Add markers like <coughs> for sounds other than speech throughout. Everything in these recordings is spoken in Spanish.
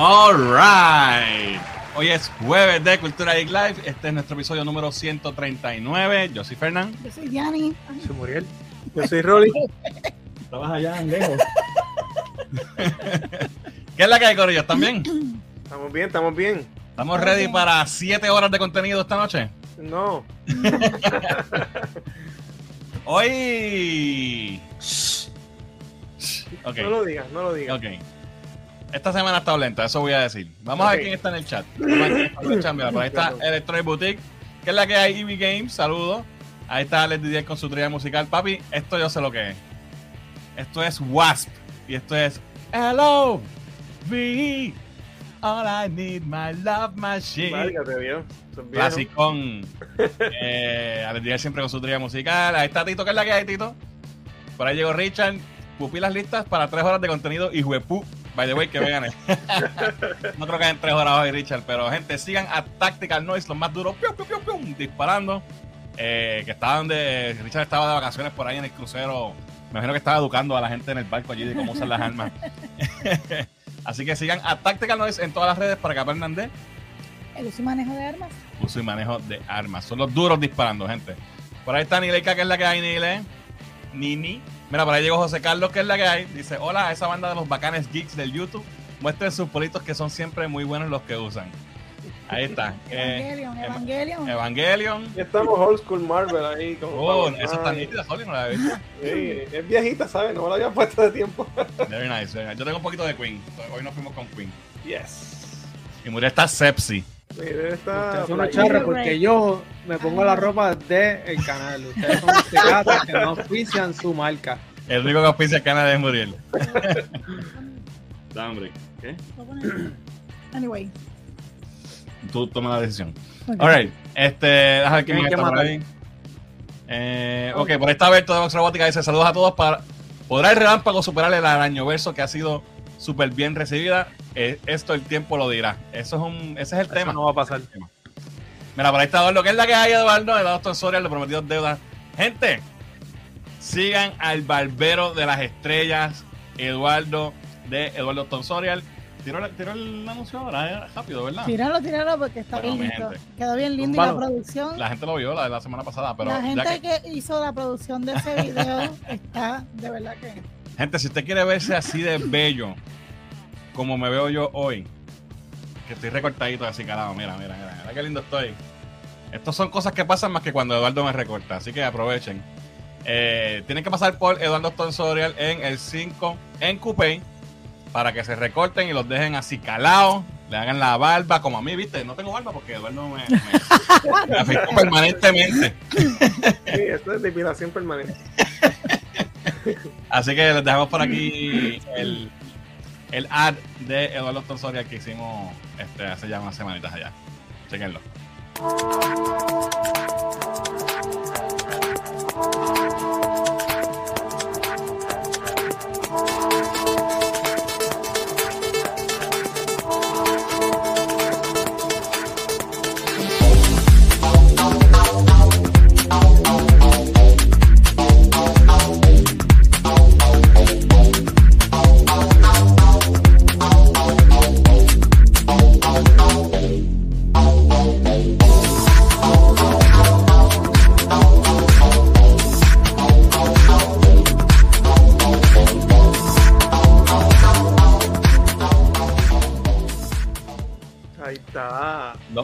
Alright. Hoy es jueves de Cultura Geek Live. Este es nuestro episodio número 139. Yo soy Fernán. Yo soy Yanni. Yo soy Muriel. Yo soy Rolly. Estabas allá lejos. <laughs> ¿Qué es la que hay, Corillo? ¿Están bien? Estamos bien, estamos bien. ¿Estamos ready para 7 horas de contenido esta noche? No. <laughs> Hoy. No lo digas, no lo digas. Ok. Esta semana está lenta, eso voy a decir. Vamos a ver quién está en el chat. Vamos a ver quién está en el chat. Mira, por ahí está Electronic Boutique, que es la que hay EV Games, saludos. Ahí está Alex Didier con su tría musical. Papi, esto yo sé lo que es. Esto es Wasp. Y esto es Hello, V. All I need, my love machine. Válgate. Clasicón. eh, Alex Didier siempre con su tría musical. Ahí está Tito, que es la que hay, Tito. Por ahí llegó Richard. Pupilas listas para tres horas de contenido y juepú. By the way, que vean. no creo que en tres horas hoy, Richard. Pero, gente, sigan a Tactical Noise, los más duros, pium, pium, pium, pium, disparando. Eh, que estaban de. Richard estaba de vacaciones por ahí en el crucero. Me imagino que estaba educando a la gente en el barco allí de cómo usar las armas. <laughs> Así que sigan a Tactical Noise en todas las redes para que aprendan de El uso y manejo de armas. uso y manejo de armas. Son los duros disparando, gente. Por ahí está Nileika, que es la que hay, Nile. Nini. Mira, por ahí llegó José Carlos, que es la que hay. Dice, hola, a esa banda de los bacanes geeks del YouTube. Muestren sus politos que son siempre muy buenos los que usan. Ahí está. Eh, Evangelion, Eva- Evangelion. Evangelion. Ya estamos old school Marvel ahí. Como Oh, eso está Man. nítido, Soli, no la visto. <laughs> Sí, es viejita, ¿sabes? No me la había puesto de tiempo. <laughs> Very nice. very nice. Yo tengo un poquito de Queen. Hoy nos fuimos con Queen. Yes. Y Muriel está sepsi. Mire, está. Ustedes son unos charros porque yo me pongo la ropa del canal. Ustedes son gatos que no ofician su marca. El rico que auspicia el canal de Muriel. Da, hombre. ¿Qué? Anyway. Tú toma la decisión. ok. Alright, este, déjame ver quién Hay más que está por ahí. Eh, ok, por ahí está Berto de Vox Robótica. Dice: Saludos a todos. Para, ¿Podrá el relámpago superar el arañoverso que ha sido súper bien recibida? Eh, esto el tiempo lo dirá. Eso es un, ese es el tema. No va a pasar. Mira, por ahí está Eduardo. ¿Qué es la que hay, Eduardo? Eduardo Tonsorial, de Prometidos Deudas. Gente, sigan al Barbero de las Estrellas, Eduardo de Eduardo Tonsorial. Tiró, tiró el anuncio ahora, eh, rápido, ¿verdad? Tíralo, tíralo porque está Bueno, bien lindo. Quedó bien lindo y la producción. La gente lo vio la de la semana pasada, pero la gente que- que... hizo la producción de ese video <laughs> está de verdad que. Gente, si usted quiere verse así de bello, como me veo yo hoy, que estoy recortadito así, carajo, mira, mira, mira, mira qué lindo estoy. Estas son cosas que pasan más que cuando Eduardo me recorta, así que aprovechen. Eh, tienen que pasar por Eduardo Tonsorial en el 5 en Coupé para que se recorten y los dejen así calados, le hagan la barba, como a mí, ¿viste? No tengo barba porque Eduardo me, me, me afeitó permanentemente. Sí, esto es depilación permanente. Así que les dejamos por aquí el, el ad de Eduardo Tonsorial que hicimos este, hace ya unas semanitas allá. Chequenlo.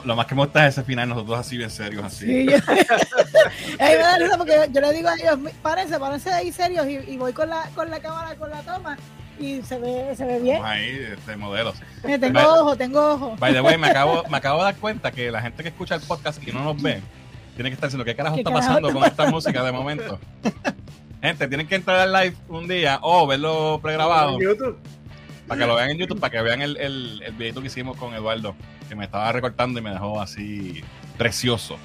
Lo, más que me gusta es ese final, nosotros así bien serios, así. Sí, yo... <laughs> Ey, me da risa porque yo le digo a ellos, párense, párense ahí serios y, y voy con la, con la cámara, con la toma y se ve, se ve bien. Estamos ahí, este, modelos. Eh, tengo ojo, tengo ojo. By the way, me acabo, <laughs> me acabo de dar cuenta que la gente que escucha el podcast y no nos ve, tiene que estar diciendo, ¿qué carajo ¿Qué está carajo pasando está con esta música de momento? Gente, tienen que entrar al live un día o verlo pregrabado. Para que lo vean en YouTube, para que vean el, el, el videito que hicimos con Eduardo, que me estaba recortando y me dejó así precioso.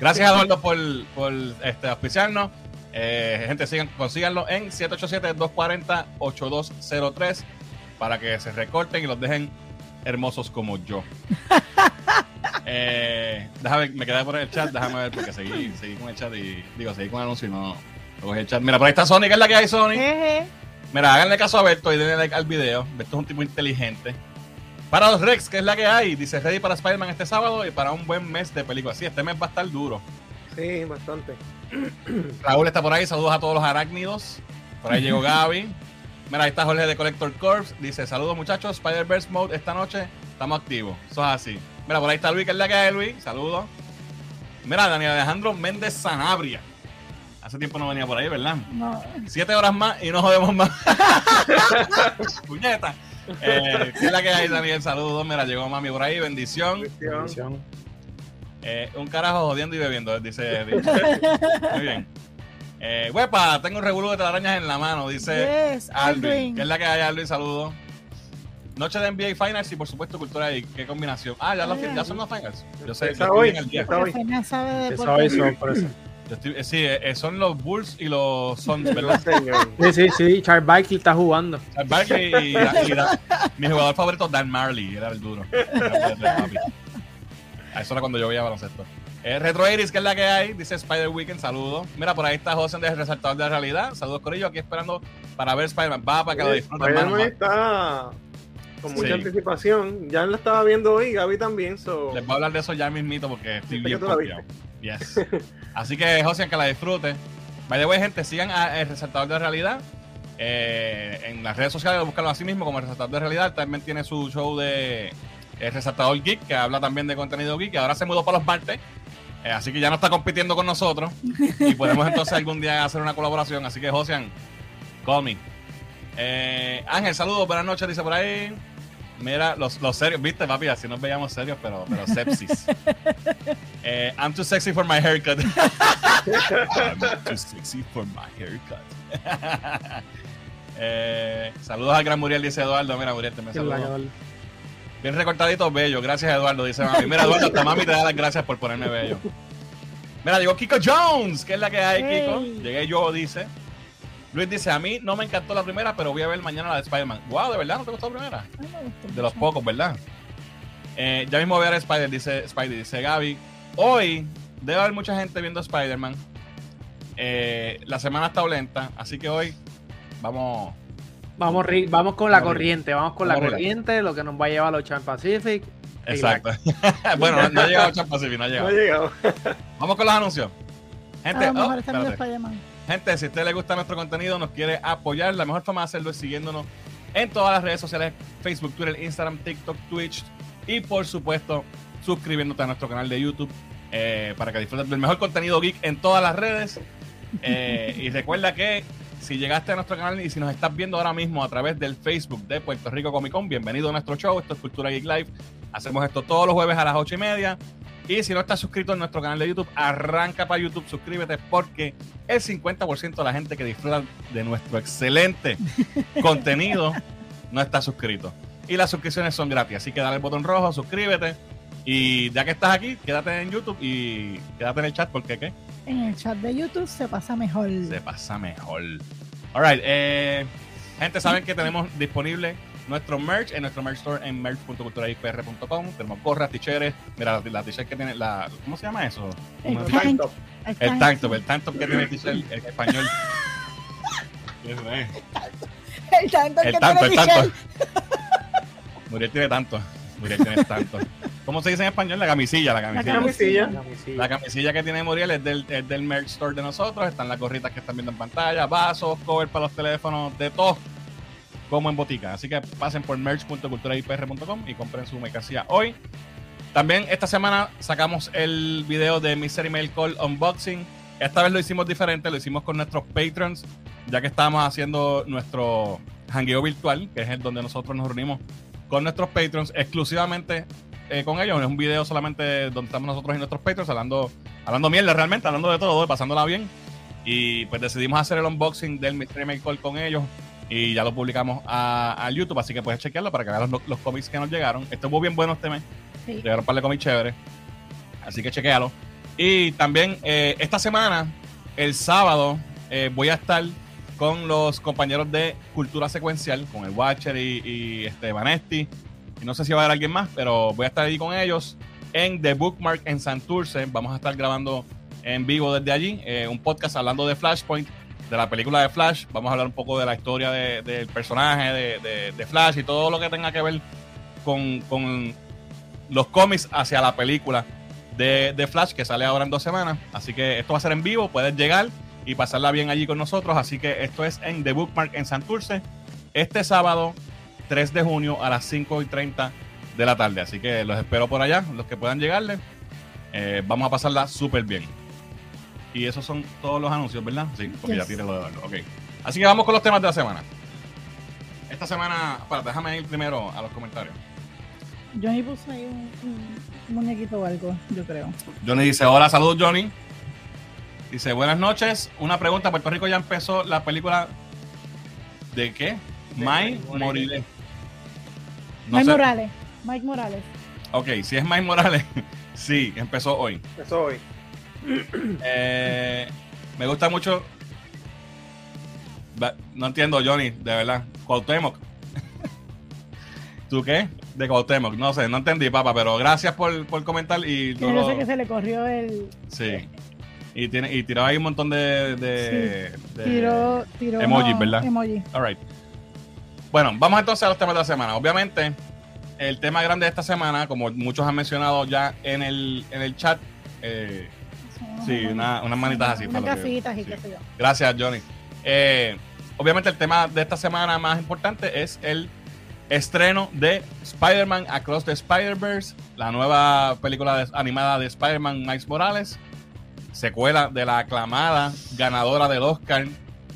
Gracias, Eduardo, por, por este, auspiciarnos. Eh, gente, sigan, consíganlo en 787-240-8203 para que se recorten y los dejen hermosos como yo. <laughs> Eh, déjame, me quedé por el chat, déjame ver, porque seguí, seguí con el chat y digo, seguí con el anuncio y no, no cogí el chat. Mira, por ahí está Sony, que es la que hay, Sony. Mira, háganle caso a Berto y denle like al video. Berto es un tipo inteligente. Para los Rex, que es la que hay, dice ready para Spider-Man este sábado y para un buen mes de películas. Sí, este mes va a estar duro. Sí, bastante. <clears throat> Raúl está por ahí, saludos a todos los arácnidos. Por ahí llegó Gaby. Mira, ahí está Jorge de Collector Corps. Dice, saludos muchachos, Spider-Verse Mode esta noche. Estamos activos. Eso es así. Mira, por ahí está Luis, que es la que hay, Luis. Saludos. Mira, Daniel Alejandro Méndez Sanabria. Hace tiempo no venía por ahí, ¿verdad? No. Siete horas más y no jodemos más. <laughs> Puñeta. Eh, ¿Qué es la que hay, Daniel? Saludos. Mira, llegó mami por ahí. Bendición. Bendición. Eh, un carajo jodiendo y bebiendo, dice Eddie. <laughs> Muy bien. Eh, huepa, tengo un revuelo de telarañas en la mano, dice Yes, Alvin. Alvin. ¿Qué es la que hay, Alvin? Saludos. Noche de NBA Finals y por supuesto Cultura y qué combinación. Ah, ya, los- ya son los Finals. Yo sé, estoy hoy, empieza hoy. Sabe de Eso deporte. es sorpresa. Yo estoy- eh, sí, eh, son los Bulls y los Suns, ¿verdad? <laughs> Sí, sí, sí. Charles Barkley está jugando. Charles Barkley y, y Da- mi jugador favorito, Dan Marley, era el duro. Era el de papi. Eso era cuando yo veía baloncesto. Eh, Retro Iris, que es la que hay, dice Spider Weekend, saludos. Mira, por ahí está José de Resaltador de la Realidad. Saludos, Corillo, aquí esperando para ver Spider-Man. Va para que lo disfruten, Spider-Man está con mucha Sí. anticipación. Ya la estaba viendo hoy, Gaby también. So... Les voy a hablar de eso ya mismito porque estoy bien Yes. <laughs> Así que, José, que la disfrute. By the way, gente, sigan a El Resaltador de Realidad. Eh, en las redes sociales, búscalo así mismo como El Resaltador de Realidad. También tiene su show de El Resaltador Geek, que habla también de contenido geek. Ahora se mudó para los martes. Eh, así que ya no está compitiendo con nosotros. Y podemos <laughs> entonces algún día hacer una colaboración. Así que, José, call me. Eh, Ángel, saludos, buenas noches, dice por ahí. Mira, los, los serios, viste, papi, así nos veíamos serios, pero, pero sepsis. <laughs> Eh, I'm too sexy for my haircut. I'm too sexy for my haircut. <laughs> Eh, saludos al gran Muriel, dice Eduardo. Mira, Muriel, te me saludo. Bien recortadito, bello. Gracias, Eduardo, dice mami. Mira, Eduardo, hasta mami te da las gracias por ponerme bello. Mira, llegó Kiko Jones, que es la que hay, Kiko. Llegué yo, dice. Luis dice, a mí no me encantó la primera, pero voy a ver mañana la de Spider-Man. Wow, ¿de verdad no te gustó la primera? De los pocos, ¿verdad? Eh, ya mismo voy a ver Spider, dice Spider, dice Gaby. Hoy debe haber mucha gente viendo Spider-Man. Eh, la semana está lenta, así que hoy vamos. Vamos, vamos con la Vamos corriente, vamos con la Vamos corriente, lo que nos va a llevar a los Ocean Pacific. Exacto. <laughs> bueno, no, no ha llegado Chan Pacific, no ha No llegado. ha llegado. Vamos con los anuncios. A Gente, lo oh, mejor Gente, si a usted le gusta nuestro contenido, nos quiere apoyar, la mejor forma de hacerlo es siguiéndonos en todas las redes sociales, Facebook, Twitter, Instagram, TikTok, Twitch y por supuesto suscribiéndote a nuestro canal de YouTube eh, para que disfrutes del mejor contenido geek en todas las redes. Eh, y recuerda que si llegaste a nuestro canal y si nos estás viendo ahora mismo a través del Facebook de Puerto Rico Comic Con, bienvenido a nuestro show. Esto es Cultura Geek Live. Hacemos esto todos los jueves a las 8 y media. Y si no estás suscrito en nuestro canal de YouTube, arranca para YouTube, suscríbete porque el 50% de la gente que disfruta de nuestro excelente <laughs> contenido no está suscrito. Y las suscripciones son gratis, así que dale el botón rojo, suscríbete. Y ya que estás aquí, quédate en YouTube y quédate en el chat porque ¿qué? En el chat de YouTube se pasa mejor. se pasa mejor. Alright, eh, gente, saben que tenemos disponible nuestro merch en nuestro merch store en merch.culturaipr.com. Tenemos gorras, t-shirts. Mira, la, la t-shirt que tiene, la, ¿cómo se llama eso? El ¿Cómo se tank. llama? El tank top, el tank top que tiene el t-shirt en español. <laughs> Eso es. El tanto El que tanto, el tiene tanto. Michelle. Muriel tiene tanto. Muriel tiene tanto. ¿Cómo se dice en español? La camisilla, la La camisilla. camisilla. La misilla. La camisilla que tiene Muriel es del, es del merch store de nosotros. Están las gorritas que están viendo en pantalla, vasos, cover para los teléfonos, de todo, como en botica. Así que pasen por merch.culturaipr.com y compren su mercancía hoy. También esta semana sacamos el video de Mystery Mail Call Unboxing. Esta vez lo hicimos diferente, lo hicimos con nuestros patrons, ya que estábamos haciendo nuestro hangueo virtual, que es el donde nosotros nos reunimos con nuestros patrons exclusivamente eh, con ellos. Es un video solamente donde estamos nosotros y nuestros patrons hablando, hablando mierda realmente, hablando de todo, pasándola bien. Y pues decidimos hacer el unboxing del Mystery Mail Call con ellos y ya lo publicamos a, a YouTube, así que puedes chequearlo para que veas los, los cómics que nos llegaron. Estuvo bien bueno este mes. Sí. Llegaron un par de cómics chéveres. Así que chequealo. Y también eh, esta semana, el sábado, eh, voy a estar con los compañeros de Cultura Secuencial, con el Watcher y, y este Vanesti. Y no sé si va a haber alguien más, pero voy a estar ahí con ellos en The Bookmark en Santurce. Vamos a estar grabando en vivo desde allí eh, un podcast hablando de Flashpoint, de la película de Flash. Vamos a hablar un poco de la historia de- del personaje de, Flash y todo lo que tenga que ver con, con los cómics hacia la película de, de Flash que sale ahora en dos semanas. Así que esto va a ser en vivo, puedes llegar y pasarla bien allí con nosotros. Así que esto es en The Bookmark en Santurce, este sábado 3 de junio a las 5 y 30 de la tarde. Así que los espero por allá, los que puedan llegarle. Eh, vamos a pasarla súper bien. Y esos son todos los anuncios, ¿verdad? Sí, porque ya tiene lo de Eduardo. Ok. Así que vamos con los temas de la semana. Esta semana, para, déjame ir primero a los comentarios. Johnny puso ahí un, un muñequito o algo, yo creo. Johnny dice, hola, saludos Johnny. Dice, buenas noches. Una pregunta, Puerto Rico ya empezó la película de qué? Moriré. No Mike sé. Morales. Mike Morales. Ok, si es May Morales, <laughs> sí, empezó hoy. Eso hoy. Eh, me gusta mucho. No entiendo, Johnny, de verdad. Cuauhtémoc. <laughs> ¿Tú qué? De Cuauhtémoc. No sé, no entendí, papá, pero gracias por, por comentar y no yo lo- sé que se le corrió el. Sí. Y, tiene, y tiró ahí un montón de... de- de- Tiró, tiró. Emoji, unos ¿verdad? Emoji. All right. Bueno, vamos entonces a los temas de la semana. Obviamente, el tema grande de esta semana, como muchos han mencionado ya en el, en el chat, eh, Sí, una- unas manitas así, Unas casitas y sí. qué sé yo. Gracias, Johnny. Eh, obviamente el tema de esta semana más importante es el estreno de Spider-Man Across the Spider-Verse, la nueva película animada de Spider-Man Miles Morales, secuela de la aclamada ganadora del Oscar,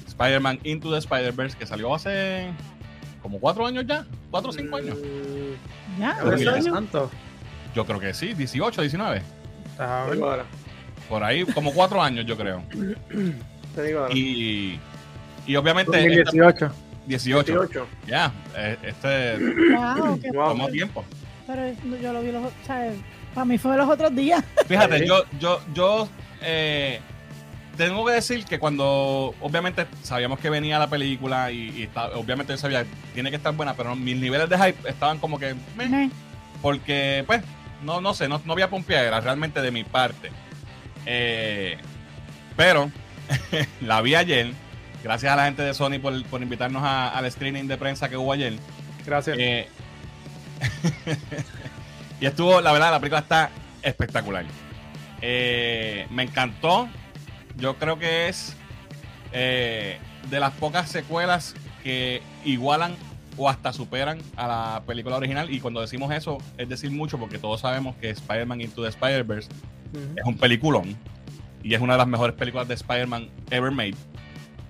Spider-Man Into the Spider-Verse, que salió hace como cuatro años ya, cuatro o cinco años. Mm, Ya. ¿Ahora Sí. es año? Santo. Yo creo que sí, 18, 19. Está Te bien. digo ahora. Por ahí, como cuatro años, yo creo. Te digo ahora. Y, y obviamente... esta- 2018. 18. 18. Ya, eh, este Wow, qué Wow. tomó tiempo. Pero yo lo vi los ¿sabes? Para mí fue los otros días. <laughs> Fíjate, Sí. yo, yo, yo eh, tengo que decir que cuando obviamente sabíamos que venía la película y, y está- obviamente yo sabía tiene que estar buena, pero mis niveles de hype estaban como que meh, porque pues no, no sé, no, no había pompeadera realmente de mi parte. Eh, pero <laughs> la vi ayer, gracias a la gente de Sony por, por invitarnos a- al screening de prensa que hubo ayer. Gracias. Eh, <laughs> y estuvo, la verdad, la película está espectacular. Eh, me encantó. Yo creo que es eh, de las pocas secuelas que igualan o hasta superan a la película original. Y cuando decimos eso, es decir mucho porque todos sabemos que Spider-Man Into the Spider-Verse es un peliculón y es una de las mejores películas de Spider-Man ever made.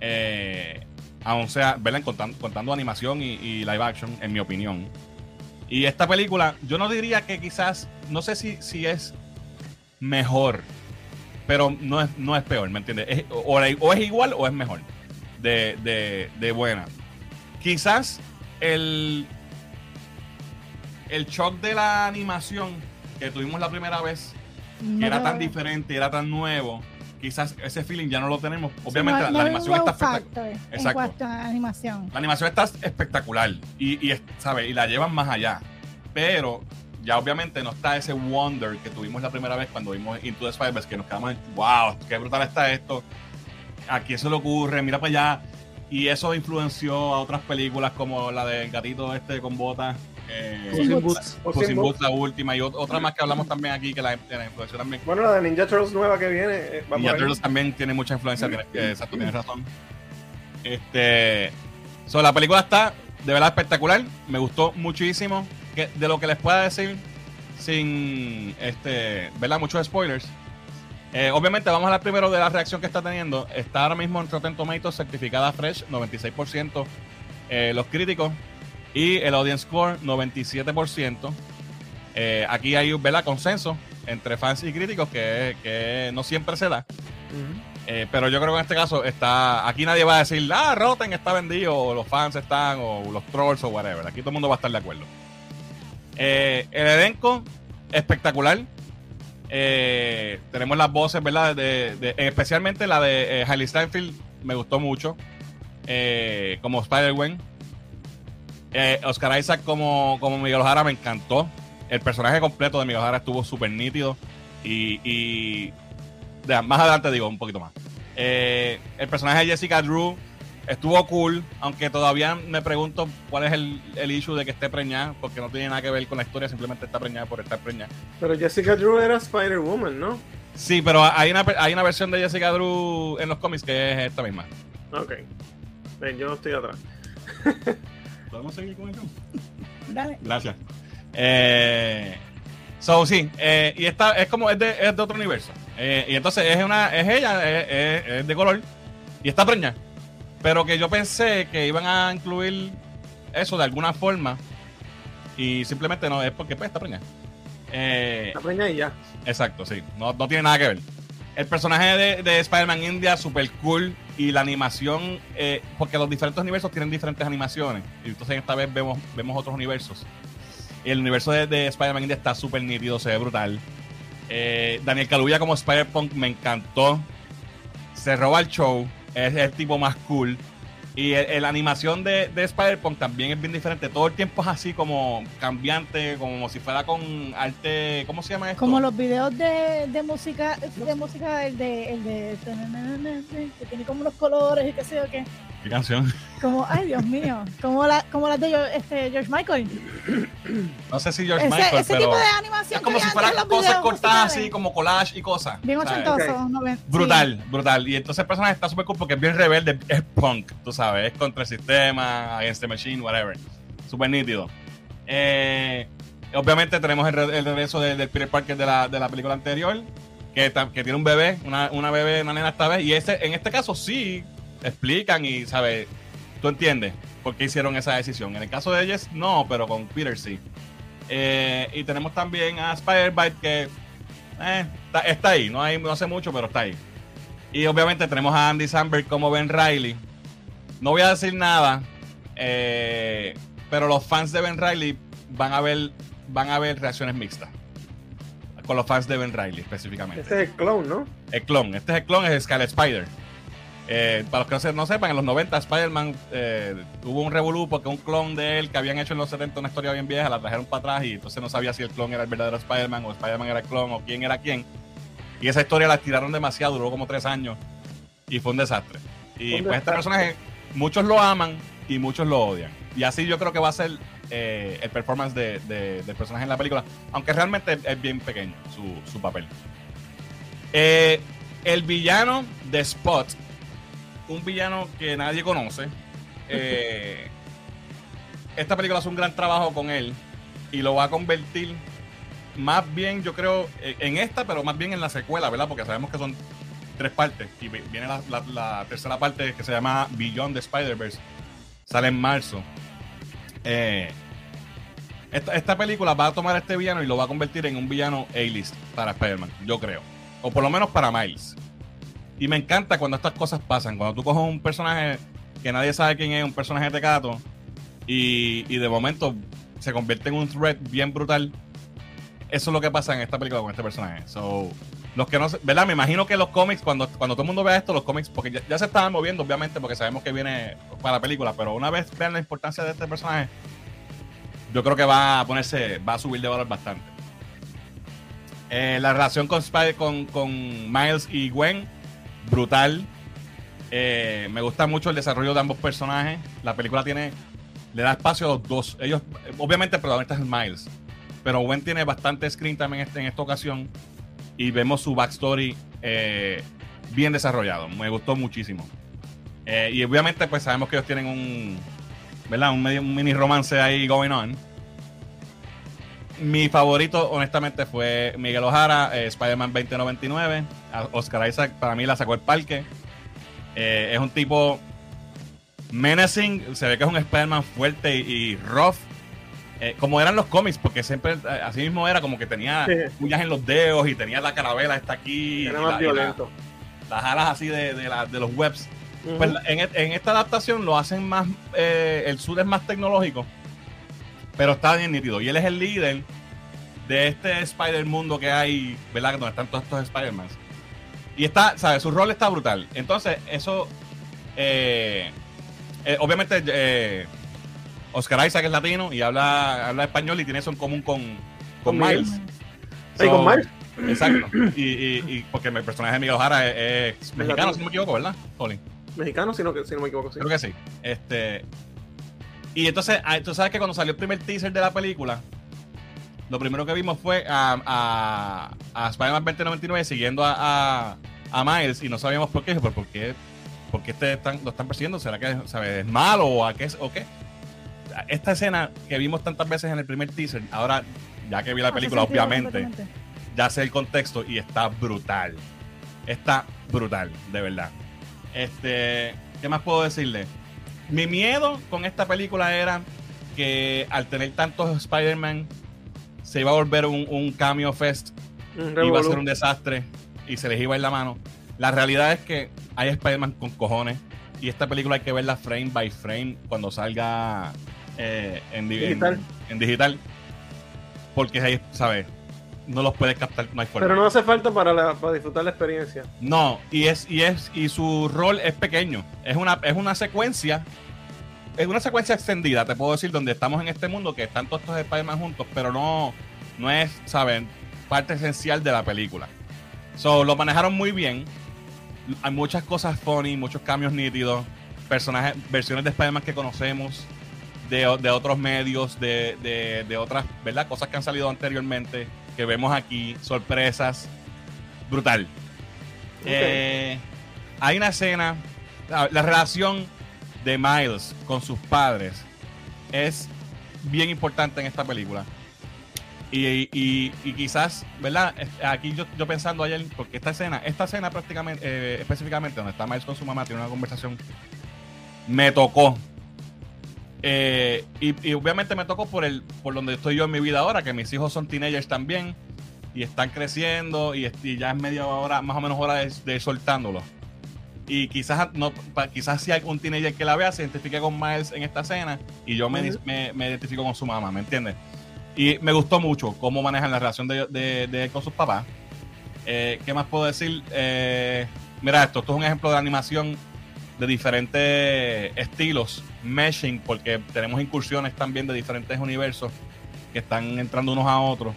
Eh, aún sea, ¿verdad? Contando, contando animación y, y live action, en mi opinión. Y esta película, yo no diría que quizás, no sé si, si es mejor, pero no es, no es peor, ¿me entiendes? Es- o, o es igual o es mejor de, de, de buena. Quizás el, el shock de la animación que tuvimos la primera vez que era tan diferente, era tan nuevo, quizás ese feeling ya no lo tenemos. sí, Obviamente no- la, no la hay animación wow está espectacular. En Exacto. cuanto a animación. La animación está espectacular y, y, ¿sabe? y la llevan más allá. Pero ya obviamente no está ese wonder que tuvimos la primera vez cuando vimos Into the Spider-Verse, que nos quedamos, wow, qué brutal está esto. ¿A quién se le ocurre? Mira para allá. Y eso influenció a otras películas como la del gatito este con botas. Eh, Puss in Sin Boots. Puss in la última, y ot- otra más que hablamos también aquí que la, la influenció también. Bueno, la de Ninja Turtles nueva que viene. eh, va ahí. Turtles también tiene mucha influencia, tiene- eh, exacto, tienes razón. Este, so, la película está de verdad espectacular, me gustó muchísimo. Que, de lo que les pueda decir, sin este, ¿verdad? Muchos spoilers. Eh, obviamente, vamos a hablar primero de la reacción que está teniendo. Está ahora mismo en Rotten Tomatoes certificada fresh, 96% eh, los críticos. Y el audience score, 97%. Eh, aquí hay ¿verdad? consenso entre fans y críticos que, que no siempre se da. Pero yo creo que en este caso está. Aquí nadie va a decir, ah, Rotten está vendido, o los fans están, o los trolls, o whatever. Aquí todo el mundo va a estar de acuerdo. El elenco, espectacular. Eh, tenemos las voces, ¿verdad? Especialmente la de eh, Hailey Steinfeld, me gustó mucho. Eh, como Spider-Gwen. Eh, Oscar Isaac como, como Miguel Ojara me encantó. El personaje completo de Miguel Ojara estuvo súper nítido. Y, más adelante digo un poquito más. El personaje de Jessica Drew Estuvo cool, aunque todavía me pregunto cuál es el, el issue de que esté preñada, porque no tiene nada que ver con la historia, simplemente está preñada por estar preñada. Pero Jessica Drew era Spider-Woman, ¿no? Sí, pero hay una, hay una versión de Jessica Drew en los cómics que es esta misma. Ok. Ven, yo no estoy atrás. <laughs> ¿Podemos seguir con eso? Dale. Gracias. Eh, so, sí, eh, y esta es como, es de, es de otro universo. Eh, y entonces es una, es ella, es, es- es de color, y está preñada. Pero que yo pensé que iban a incluir eso de alguna forma, y simplemente no, es porque pues, está preñada. Eh, La preña y ya. Exacto, sí. No, no tiene nada que ver. El personaje de, de Spider-Man India, super cool. Y la animación, eh, porque los diferentes universos tienen diferentes animaciones. Y entonces esta vez vemos, vemos otros universos. Y el universo de, de Spider-Man India está súper nítido, se ve brutal. Eh, Daniel Kaluuya como Spider-Punk me encantó. Se roba el show. Es el tipo más cool. Y la animación de, de Spider-Punk también es bien diferente. Todo el tiempo es así como cambiante, como si fuera con arte. ¿Cómo se llama esto? Como los videos de, de música, de música, el de, el de, que tiene como unos colores y qué sé yo qué. ¿Qué canción? Como, ay Dios mío, como, la, como las de George, este, George Michael. No sé si George ese Michael, ese pero tipo de animación. es como que si fueran cosas cortadas así, como collage y cosas. Bien ochentoso, no ven- sí. Brutal, brutal. Y entonces el personaje está súper cool porque es bien rebelde, es punk, tú sabes, es contra el sistema, against the machine, whatever. Súper nítido. Eh, obviamente tenemos el, el regreso de- del Peter Parker de la, de la película anterior, que, que tiene un bebé, una, una bebé, una nena esta vez. Y este, en este caso sí explican y, ¿sabes? Tú entiendes por qué hicieron esa decisión. En el caso de ellos, no, pero con Peter sí. Eh, y tenemos también a Spider-Bite que eh, está, está ahí, no, hay, no hace mucho, pero está ahí. Y obviamente tenemos a Andy Samberg como Ben Riley. No voy a decir nada, eh, pero los fans de Ben Riley van a ver, van a ver reacciones mixtas. Con los fans de Ben Riley específicamente. Ese es el clone, ¿no? El clon. Este es el clon, es Scarlet Spider. Eh, para los que no, se- no sepan, en los 90 Spider-Man eh, hubo un revolú porque un clon de él que habían hecho en los 70 una historia bien vieja, la trajeron para atrás y entonces no sabía si el clon era el verdadero Spider-Man o Spider-Man era el clon o quién era quién. Y esa historia la tiraron demasiado, duró como tres años y fue un desastre. Y Un pues este personaje, muchos lo aman y muchos lo odian. Y así yo creo que va a ser eh, el performance de- de- del personaje en la película, aunque realmente es bien pequeño su, su papel. Eh, el villano de Spot, un villano que nadie conoce. eh, esta película hace un gran trabajo con él y lo va a convertir más bien, yo creo, eh, en esta, pero más bien en la secuela, ¿verdad? Porque sabemos que son tres partes y vi- viene la, tercera parte que se llama Beyond the Spider-Verse. Sale en marzo. Eh, esta, esta película va a tomar a este villano y lo va a convertir en un villano A-list para Spider-Man, yo creo. O por lo menos para Miles. Y me encanta cuando estas cosas pasan. Cuando tú coges un personaje que nadie sabe quién es, un personaje de tecato, y, y de momento se convierte en un threat bien brutal. Eso es lo que pasa en esta película con este personaje. So, los que no ¿verdad? Me imagino que los cómics, cuando, cuando todo el mundo vea esto, los cómics, porque ya, se estaban moviendo, obviamente, porque sabemos que viene para la película, pero una vez vean la importancia de este personaje, yo creo que va a ponerse, va a subir de valor bastante. Eh, la relación con, Spider- con, con Miles y Gwen, brutal. Eh, me gusta mucho el desarrollo de ambos personajes. La película tiene, le da espacio a los dos. Ellos, obviamente, el protagonista es Miles, pero Gwen tiene bastante screen también este- en esta ocasión y vemos su backstory eh, bien desarrollado. Me gustó muchísimo. Eh, y obviamente, pues sabemos que ellos tienen un, ¿verdad? Un mini romance ahí going on. Mi favorito, honestamente, fue Miguel Ojara, eh, Spider-Man 2099. A- Oscar Isaac, para mí, la sacó el parque. Eh, es un tipo menacing. Se ve que es un Spider-Man fuerte y, y rough. Eh, como eran los cómics, porque siempre eh, así mismo era como que tenía uñas en los dedos y tenía la carabela esta aquí. Era más la- y la- violento. las alas así de, de la- de los webs. Pues en, e- en esta adaptación lo hacen más, el sur es más tecnológico, pero está bien nítido. Y él es el líder de este Spider mundo que hay, ¿verdad? Donde están todos estos Spider-Mans. Y está, ¿sabes? Su rol está brutal. Entonces, eso, eh, eh, obviamente, eh, Oscar Isaac es latino y habla, habla español y tiene eso en común con, con. Miles. Sí, con Miles. Exacto. Y, y, y porque el personaje de Miguel Ojara es, es mexicano, si no me equivoco, ¿verdad? Colin? Mexicano, si no, que- si no me equivoco. Sí. Creo que sí. Este. Y entonces, ah, tú sabes que cuando salió el primer teaser de la película, lo primero que vimos fue a, a, a Spider-Man 2099 siguiendo a, a, a Miles y no sabíamos por qué. ¿Por, por qué? ¿Por qué este están, lo están persiguiendo? ¿Será que sabe, es malo o a qué? ¿O qué? Esta escena que vimos tantas veces en el primer teaser, ahora ya que vi la Hace película, obviamente, ya sé el contexto y está brutal. Está brutal, de verdad. Este, ¿qué más puedo decirle? Mi miedo con esta película era que al tener tantos Spider-Man se iba a volver un, un cameo fest, Un iba a ser un desastre y se les iba a ir la mano. La realidad es que hay Spider-Man con cojones y esta película hay que verla frame by frame cuando salga eh, en, di- en- Digital. en digital. Porque ahí, ¿sabes? No los puedes captar, no hay forma. Pero no hace falta para, la- para disfrutar la experiencia. No, y es, y es, y su rol es pequeño. Es una, es una secuencia. Es una secuencia extendida, te puedo decir, donde estamos en este mundo que están todos estos Spider-Man juntos, pero no, no es, ¿saben? Parte esencial de la película. So, lo manejaron muy bien. Hay muchas cosas funny, muchos cambios nítidos, personajes, versiones de Spider-Man que conocemos, de, de otros medios, de, de, de otras, ¿verdad? Cosas que han salido anteriormente, que vemos aquí, sorpresas. Brutal. Eh, hay una escena, la, la relación de Miles con sus padres es bien importante en esta película. Y, y- y quizás, ¿verdad? Aquí yo, yo pensando ayer, porque esta escena, esta escena prácticamente, eh, específicamente donde está Miles con su mamá, tiene una conversación, me tocó. Eh, y, y obviamente me tocó por el por donde estoy yo en mi vida ahora, que mis hijos son teenagers también y están creciendo y, ya es media hora, más o menos hora de, de ir soltándolos. Y quizás no, quizás si hay un teenager que la vea, se identifique con Miles en esta escena y yo me, me, me identifico con su mamá, ¿me entiendes? Y me gustó mucho cómo manejan la relación de, de- con sus papás. Eh, ¿Qué más puedo decir? Eh, mira esto, esto es un ejemplo de animación de diferentes estilos, meshing, porque tenemos incursiones también de diferentes universos que están entrando unos a otros.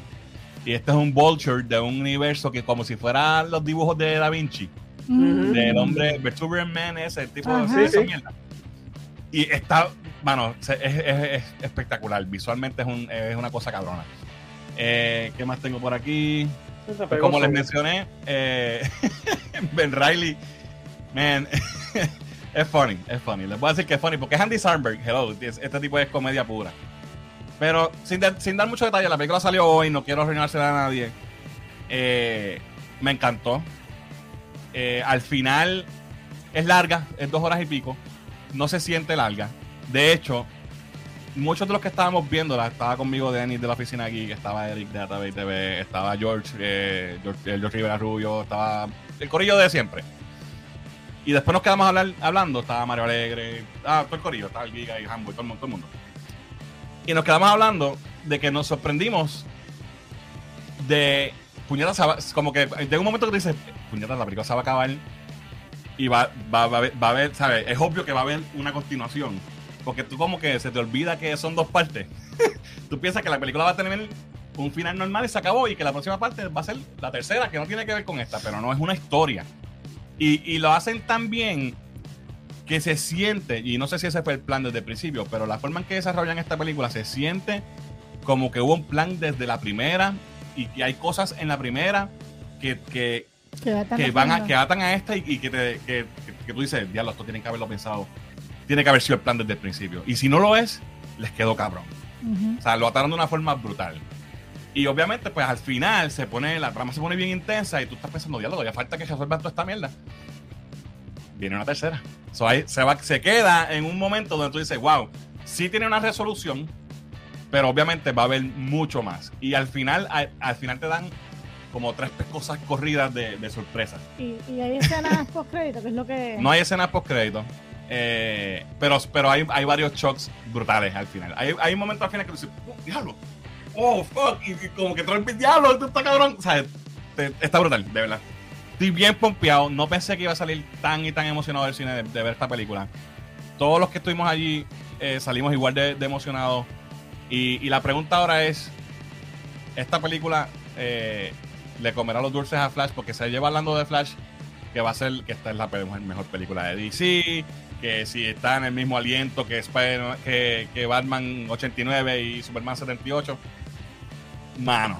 Y este es un vulture de un universo que como si fueran los dibujos de Da Vinci, Mm. del hombre Vetubrian Man, ese el tipo Ajá. de esa mierda. Y está, se- es, es- es espectacular. Visualmente es, un- es una cosa cabrona. Eh, ¿Qué más tengo por aquí? Pegó Como les mencioné, eh, <laughs> Ben Riley, man, <laughs> es funny, es funny. Les voy a decir que es funny porque es Andy Samberg, hello, es- este tipo es comedia pura. Pero sin, dar- sin dar mucho detalle, la película salió hoy, no quiero arruinársela a nadie. Eh, me encantó. Eh, al final es larga, es dos horas y pico. No se siente larga. De hecho, muchos de los que estábamos viéndola, estaba conmigo Denis de la oficina aquí, estaba Eric de Database TV, estaba George, George, eh, George Rivera Rubio, estaba el corillo de siempre. Y después nos quedamos hablar, hablando, estaba Mario Alegre, ah, todo el corillo, estaba el Giga y Hambo, todo el todo el mundo. Y nos quedamos hablando de que nos sorprendimos de puñetas, como que llega un momento que dices, puñetas, la película se va a acabar y va, va, va, va a haber, ¿sabes? Es obvio que va a haber una continuación. Porque tú como que se te olvida que son dos partes. <laughs> tú piensas que la película va a tener un final normal y se acabó y que la próxima parte va a ser la tercera, que no tiene que ver con esta, pero no es una historia. Y, y lo hacen tan bien que se siente, y no sé si ese fue el plan desde el principio, pero la forma en que desarrollan esta película se siente como que hubo un plan desde la primera y que hay cosas en la primera que, que, Que, van a, que atan a esta y, y que, te, que, que- tú dices, diablo, esto tienen que haberlo pensado. Tiene que haber sido el plan desde el principio. Y si no lo es, les quedó cabrón. Ujú. O sea, lo ataron de una forma brutal. Y obviamente, pues al final se pone, la trama se pone bien intensa y tú estás pensando, diablo, ya falta que resuelvan toda esta mierda. Viene una tercera. So, ahí se, va, se queda en un momento donde tú dices, wow, sí tiene una resolución, pero obviamente va a haber mucho más. Y al final, al, al final te dan como tres cosas corridas de, de sorpresa. Y, y hay escenas <laughs> post crédito, que es lo que. No hay escenas post crédito. eh, pero pero hay, hay varios shocks brutales al final. Hay, hay momentos al final que tú dices, oh, diablo. Oh, fuck. Y, como que todo el diablo, esto está cabrón. O sea, está brutal, de verdad. Estoy bien pompeado. No pensé que iba a salir tan y tan emocionado del cine de, ver esta película. Todos los que estuvimos allí eh, salimos igual de, emocionados. Y, la pregunta ahora es: ¿esta película eh, le comerá los dulces a Flash? Porque se lleva hablando de Flash que va a ser que esta es la mejor película de DC, que si está en el mismo aliento que, Spider- que, que Batman 89 y Superman 78. Mano,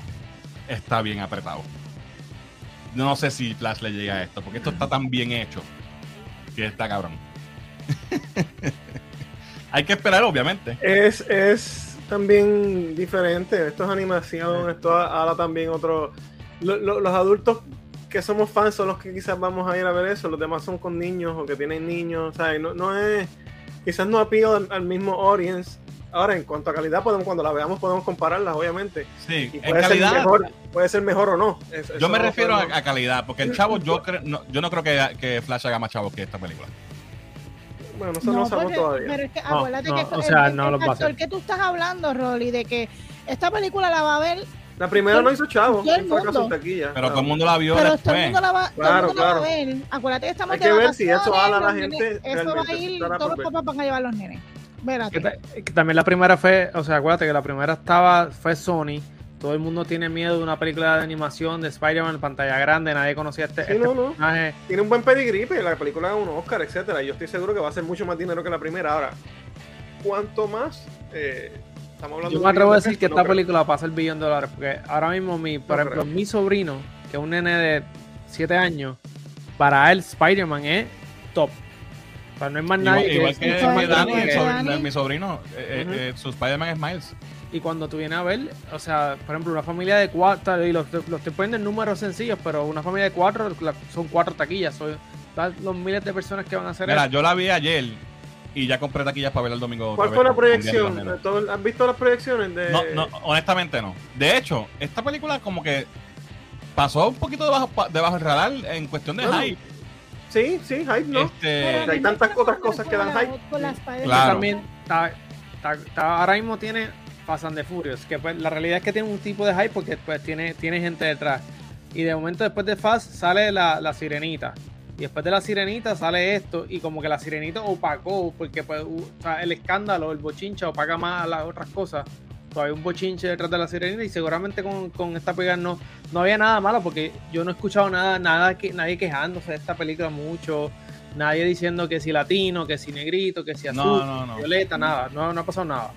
está bien apretado. No sé si Flash le llega a esto, porque esto está tan bien hecho que está cabrón. <laughs> Hay que esperar, obviamente. Es, es también diferente. Esto es animación, esto habla también otro. lo- lo- los adultos que somos fans son los que quizás vamos a ir a ver eso. Los demás son con niños o que tienen niños. ¿sabes? No, no es. Quizás no appeal al, al mismo audience. Ahora, en cuanto a calidad, podemos, cuando la veamos, podemos compararlas, obviamente. Sí, Y en puede, ser calidad. mejor, puede ser mejor o no. Es- Yo me no refiero a, calidad, porque el chavo, yo, cre- no, yo no creo que, que Flash haga más chavo que esta película. Bueno, eso no, lo sabemos porque- todavía. pero es que No, acuérdate no, que o el- sea, el, no lo va a factor hacer. que tú estás hablando, Rolly, de que esta película la va a ver, La primera no hizo chavo, el en mundo. taquilla. Pero No. todo el mundo la vio pero después. todo el mundo la va, todo el Claro, mundo la va a claro. ver. Acuérdate que estamos Hay de que ver si eso jala a la gente Eso va a ir, todos los papás van a llevar a los nenes. Que, que también la primera fue, o sea, acuérdate que la primera estaba, fue Sony. Todo el mundo tiene miedo de una película de animación de Spider-Man en pantalla grande. Nadie conocía este, Sí, este no, no. personaje. Tiene un buen pedigrí, pero la película es un Oscar, etcétera. Yo estoy seguro que va a ser mucho más dinero que la primera. Ahora, ¿cuánto más? Eh, estamos hablando Yo me atrevo a decir que esta creo. película va a pasar el billón de dólares. Porque ahora mismo, mi, por ejemplo, creo. mi sobrino, que es un nene de 7 años, para él Spider-Man es top. O sea, no hay más Igual, nadie igual que, que, Igual que que Dani, el Dani. sobrino- mi sobrino, eh, Ujú. eh, su Spider-Man es Miles. Y cuando tú vienes a ver, o sea, por ejemplo, una familia de cuatro, y los, los estoy poniendo en números sencillos, pero una familia de cuatro la- son cuatro taquillas. Son los miles de personas que van a hacer Mira, eso. yo la vi ayer y ya compré taquillas para ver el domingo. ¿Cuál fue vez la proyección? los nenes. ¿Todo- ¿Has visto las proyecciones de.? No, no, honestamente no. De hecho, esta película como que pasó un poquito debajo, debajo del radar en cuestión de No, hype. Sí, sí, hype, ¿no? Este, hay tantas otras cosas que dan hype. Claro. también está- está- está- ahora mismo tiene Fast and the Furious, que pues, la realidad es que tiene un tipo de hype porque pues tiene, tiene gente detrás. Y de momento después de Fast sale la, la sirenita. Y después de la sirenita sale esto. Y como que la sirenita opacó, porque pues, o sea, el escándalo, el bochincha opaca más a las otras cosas. Todavía hay un bochinche detrás de la sirenita y seguramente con, con esta película no, no había nada malo porque yo no he escuchado nada, nada que nadie quejándose de esta película mucho, nadie diciendo que si latino, que si negrito, que si azul, no, no, no. violeta, nada, no, no ha pasado nada.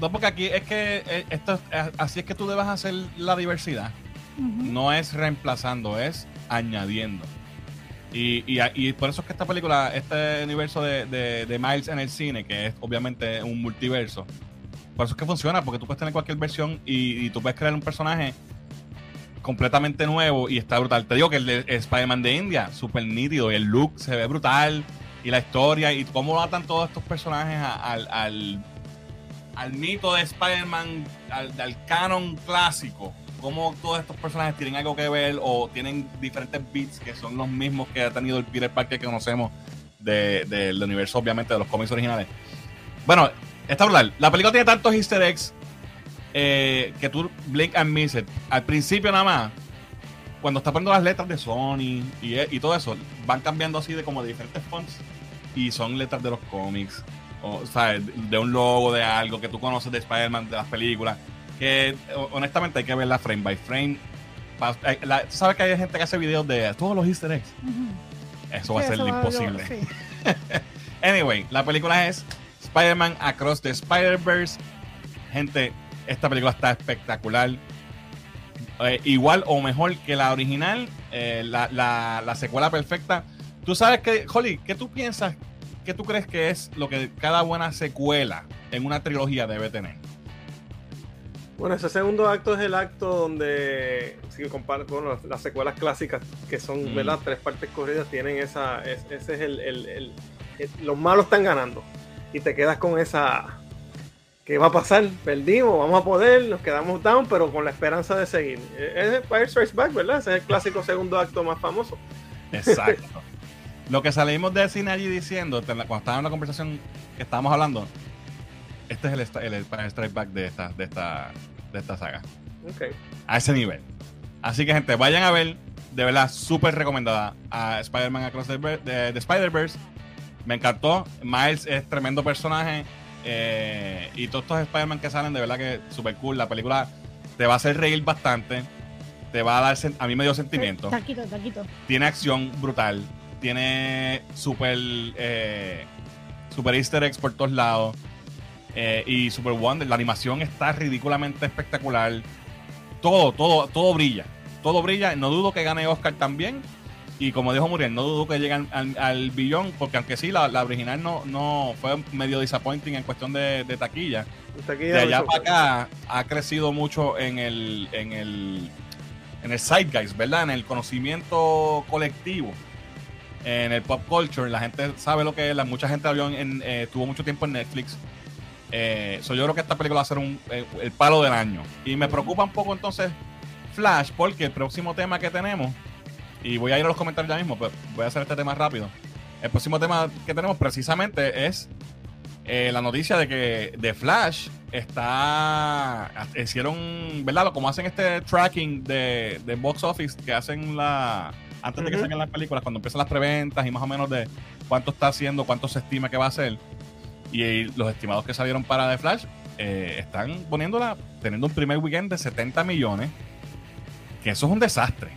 No, porque aquí es que eh, esto, es- así es que tú debes hacer la diversidad. No es reemplazando, es añadiendo. Y, y, y por eso es que esta película, este universo de, de, de Miles en el cine, que es obviamente un multiverso, por eso es que funciona, porque tú puedes tener cualquier versión y, tú puedes crear un personaje completamente nuevo y está brutal. Te digo que el de Spider-Man de India, súper nítido, el look se ve brutal, y la historia, y cómo atan todos estos personajes al, al, al mito de Spider-Man, al, canon clásico. Cómo todos estos personajes tienen algo que ver o tienen diferentes beats que son los mismos que ha tenido el Peter Parker que conocemos de- del universo, obviamente, de los cómics originales. Bueno, está brutal. La película tiene tantos easter eggs eh, que tú blink and miss it. Al principio nada más, cuando está poniendo las letras de Sony y, y todo eso, van cambiando así de como de diferentes fonts y son letras de los cómics. O, ¿sabes? De un logo, de algo que tú conoces de Spider-Man, de las películas. Que ho- honestamente hay que verla frame by frame. Eh, la- ¿tú ¿Sabes que hay gente que hace videos de todos los easter eggs? Eso va a ser imposible. sí. <laughs> Anyway, la película es Spider-Man Across the Spider-Verse. Gente, esta película está espectacular. Eh, igual o mejor que la original, eh, la, la- la secuela perfecta. Tú sabes que, Holly, ¿qué tú piensas? ¿Qué tú crees que es lo que cada buena secuela en una trilogía debe tener? Bueno, ese segundo acto es el acto donde, si comparo con las, las secuelas clásicas, que son, Mm. ¿verdad? Tres partes corridas, tienen esa, es- ese es el, el- el- el- los malos están ganando. Y te quedas con esa, ¿qué va a pasar? Perdimos, vamos a poder, nos quedamos down, pero con la esperanza de seguir. Es Empire Strikes Back, ¿verdad? Ese es el clásico segundo acto más famoso. Exacto. <laughs> Lo que salimos del cine allí diciendo, cuando estábamos en la conversación que estábamos hablando, este es el, el, Empire Strike Back de esta, de esta, de esta saga. Ok. A ese nivel. Así que, gente, vayan a ver. De verdad, súper recomendada a Spider-Man Across the, de- de Spider-Verse. Me encantó. Miles es tremendo personaje. eh, y todos estos Spider-Man que salen, de verdad que súper cool. La película te va a hacer reír bastante. Te va a dar. A mí me dio sentimiento Taquito, taquito. tiene acción brutal. tiene super, eh, super easter eggs por todos lados. eh, y Super Wonder, la animación está ridículamente espectacular. Todo, todo, todo brilla. Todo brilla. No dudo que gane Oscar también. Y como dijo Muriel, no dudo que lleguen al, al billón, porque aunque sí, la, la original no, no fue medio disappointing en cuestión de, de taquilla. De allá para acá ha crecido mucho en el, en el, en el zeitgeist, ¿verdad? En el conocimiento colectivo, en el pop culture. La gente sabe lo que es, la, mucha gente la vio en, en, eh, tuvo mucho tiempo en Netflix. Eh, so yo creo que esta película va a ser un, eh, el palo del año. Y me preocupa un poco entonces Flash, porque el próximo tema que tenemos, y voy a ir a los comentarios ya mismo, pero voy a hacer este tema rápido. El próximo tema que tenemos precisamente es eh, la noticia de que The Flash está. Hicieron, ¿verdad? Como hacen este tracking de, de box office que hacen la. Antes de que saquen las películas, cuando empiezan las preventas y más o menos de cuánto está haciendo, cuánto se estima que va a ser. Y los estimados que salieron para The Flash eh, están poniéndola, teniendo un primer weekend de 70 millones. Que eso es un desastre.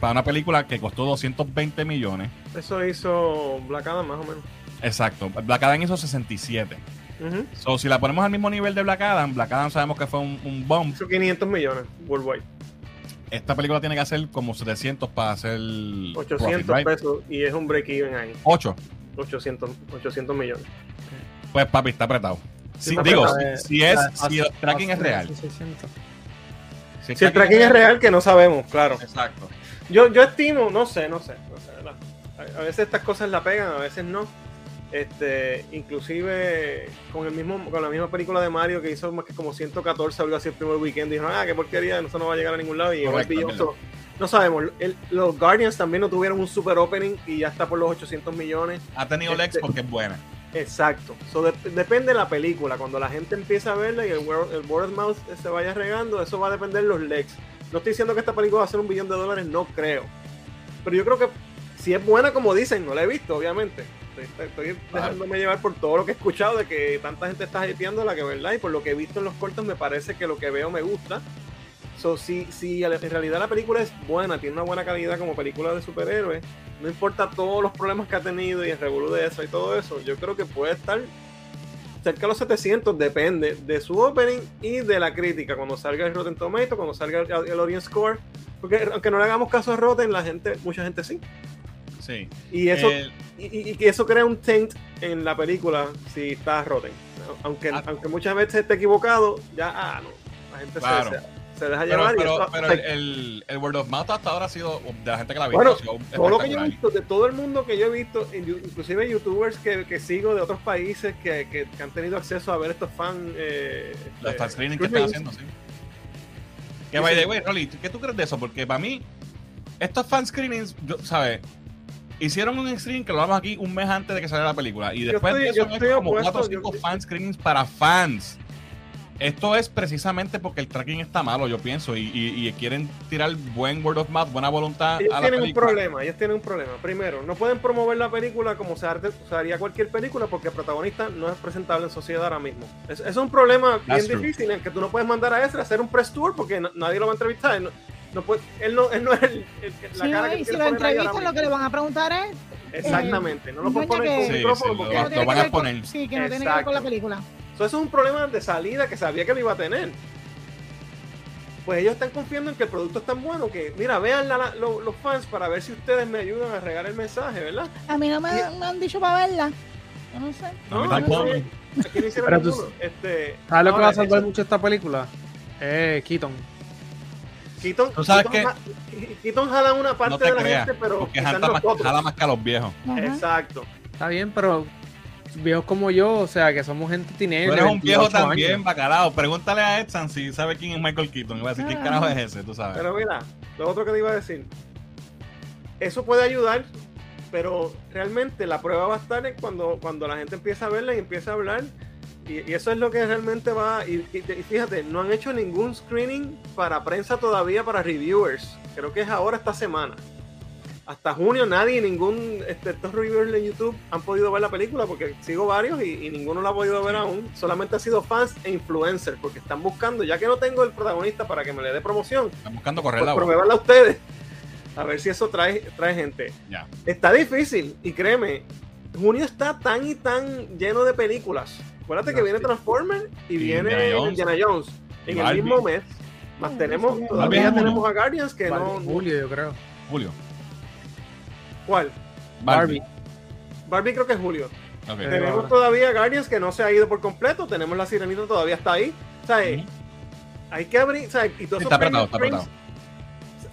Para una película que costó 220 millones. Eso hizo Black Adam más o menos. Exacto. Black Adam hizo 67. Ujú. So, si la ponemos al mismo nivel de Black Adam, Black Adam sabemos que fue un, un bomb. Hizo 500 millones worldwide. Esta película tiene que hacer como 700 para hacer 800 profit, right? pesos y es un break-even ahí. 8. 800, 800 millones. Pues papi, está apretado. Sí, está digo, apretado. si, si es, si el tracking es real. 600. Si Si el tracking es real, que no sabemos, claro. Exacto. Yo, yo estimo, no sé, no sé, no sé, ¿verdad? A, a veces estas cosas la pegan, a veces no. Este, inclusive con el mismo, con la misma película de Mario que hizo más que como 114 algo así el primer weekend, dijeron, ah, qué porquería, eso no va a llegar a ningún lado y el Correcto, no sabemos, el- los Guardians también no tuvieron un super opening y ya está por los 800 millones. Ha tenido legs Este- porque es buena. Exacto. So, de- depende de la película. Cuando la gente empieza a verla y el el word of mouth se vaya regando, eso va a depender de los legs. No estoy diciendo que esta película va a ser un billón de dólares, no creo. Pero yo creo que si es buena como dicen, no la he visto, obviamente. Estoy, dejándome llevar por todo lo que he escuchado de que tanta gente está la que verdad, y por lo que he visto en los cortos me parece que lo que veo me gusta. So, si, si en realidad la película es buena, tiene una buena calidad como película de superhéroes, no importa todos los problemas que ha tenido y el revolú de eso y todo eso, yo creo que puede estar cerca de los 700, depende de su opening y de la crítica, cuando salga el Rotten Tomato, cuando salga el, el audience score, porque aunque no le hagamos caso a Rotten, la gente, mucha gente sí. Sí. Y eso, El- y, y- eso crea un taint en la película si está Rotten. Aunque, Ah. aunque muchas veces esté equivocado, ya, ah, no, la gente Claro. se, se deja pero, llevar y pero, eso pero el, el, el word of mouth hasta ahora ha sido, de la gente que la ha visto, Bueno, todo lo que yo he espectacular. visto, de todo el mundo que yo he visto, in- inclusive youtubers que, que sigo de otros países que, que- que han tenido acceso a ver estos fan. Eh, Los eh, fan screenings que están haciendo, sí. Que by the way, Rolly, ¿qué tú crees de eso? Porque para mí, estos fan screenings, yo, ¿sabes? Hicieron un screening que lo hablamos aquí un mes antes de que saliera la película. Y Yo después estoy- de eso, yo estoy como opuesto, 4 o 5 yo- fan screenings para fans. Esto es precisamente porque el tracking está malo, yo pienso, y, y- y quieren tirar buen word of mouth, buena voluntad Ellos a la tienen un película. problema, ellos tienen un problema. Primero, no pueden promover la película como se, haría cualquier película porque el protagonista no es presentable en sociedad ahora mismo. Es, es un problema That's bien true. difícil en que tú no puedes mandar a Ezra a hacer un press tour porque no- nadie lo va a entrevistar. Él no, no puede- él, no, él no es el, el- la Sí, cara que y si lo entrevistan, lo que le van a preguntar es Exactamente, no lo pueden poner con un Sí, micrófono sí, porque lo- van a poner. Sí, que no tiene que ver con la película. So, eso es un problema de salida que sabía que lo iba a tener. Pues ellos están confiando en que el producto es tan bueno que, mira, vean la- la- lo- los fans para ver si ustedes me ayudan a regar el mensaje, ¿verdad? A mí no me, Y- me han dicho para verla. Yo no sé. No, No, tampoco. no sé. Aquí no hicieron tú-. Este, ¿Sabes lo que va a salvar eso- mucho esta película? Eh, Keaton. Keaton, ¿Tú sabes Keaton ja- Keaton jala una parte No te de la creas, gente, pero porque jala más, nosotros. jala más que a los viejos. Ajá. Exacto. Está bien, pero viejos como yo, o sea, que somos gente teenager. Tú eres un viejo 28 también, años. bacalao. Pregúntale a Edson si sabe quién es Michael Keaton. Y va a decir, ¿quién Ah. carajo es ese? Tú sabes. Pero mira, lo otro que te iba a decir. Eso puede ayudar, pero realmente la prueba va a estar en cuando, cuando la gente empieza a verla y empieza a hablar. Y, y eso es lo que realmente va. Y, y- y fíjate, no han hecho ningún screening para prensa todavía, para reviewers. Creo que es ahora esta semana. Hasta junio nadie, ningún, este, estos reviewers de YouTube han podido ver la película porque sigo varios y, y ninguno la ha podido ver aún. Solamente ha sido fans e influencers porque están buscando, ya que no tengo el protagonista para que me le dé promoción, Están buscando pues correr la promoverla a ustedes. A ver si eso trae, trae gente. Ya. Está difícil, y créeme, junio está tan y tan lleno de películas. Acuérdate que viene. Transformers y, Y viene Indiana Jones. Indiana Jones Y en el mismo mes. Más Ah, tenemos, todavía en tenemos a Guardians que no. Julio, yo creo. Julio. ¿Cuál? Barbie. Barbie creo que es julio. Eh, Tenemos ahora. todavía Guardians que no se ha ido por completo. Tenemos la Sirenita todavía está ahí. O sea, Ujú. hay que abrir. O sea, y todos Sí, está apretado, está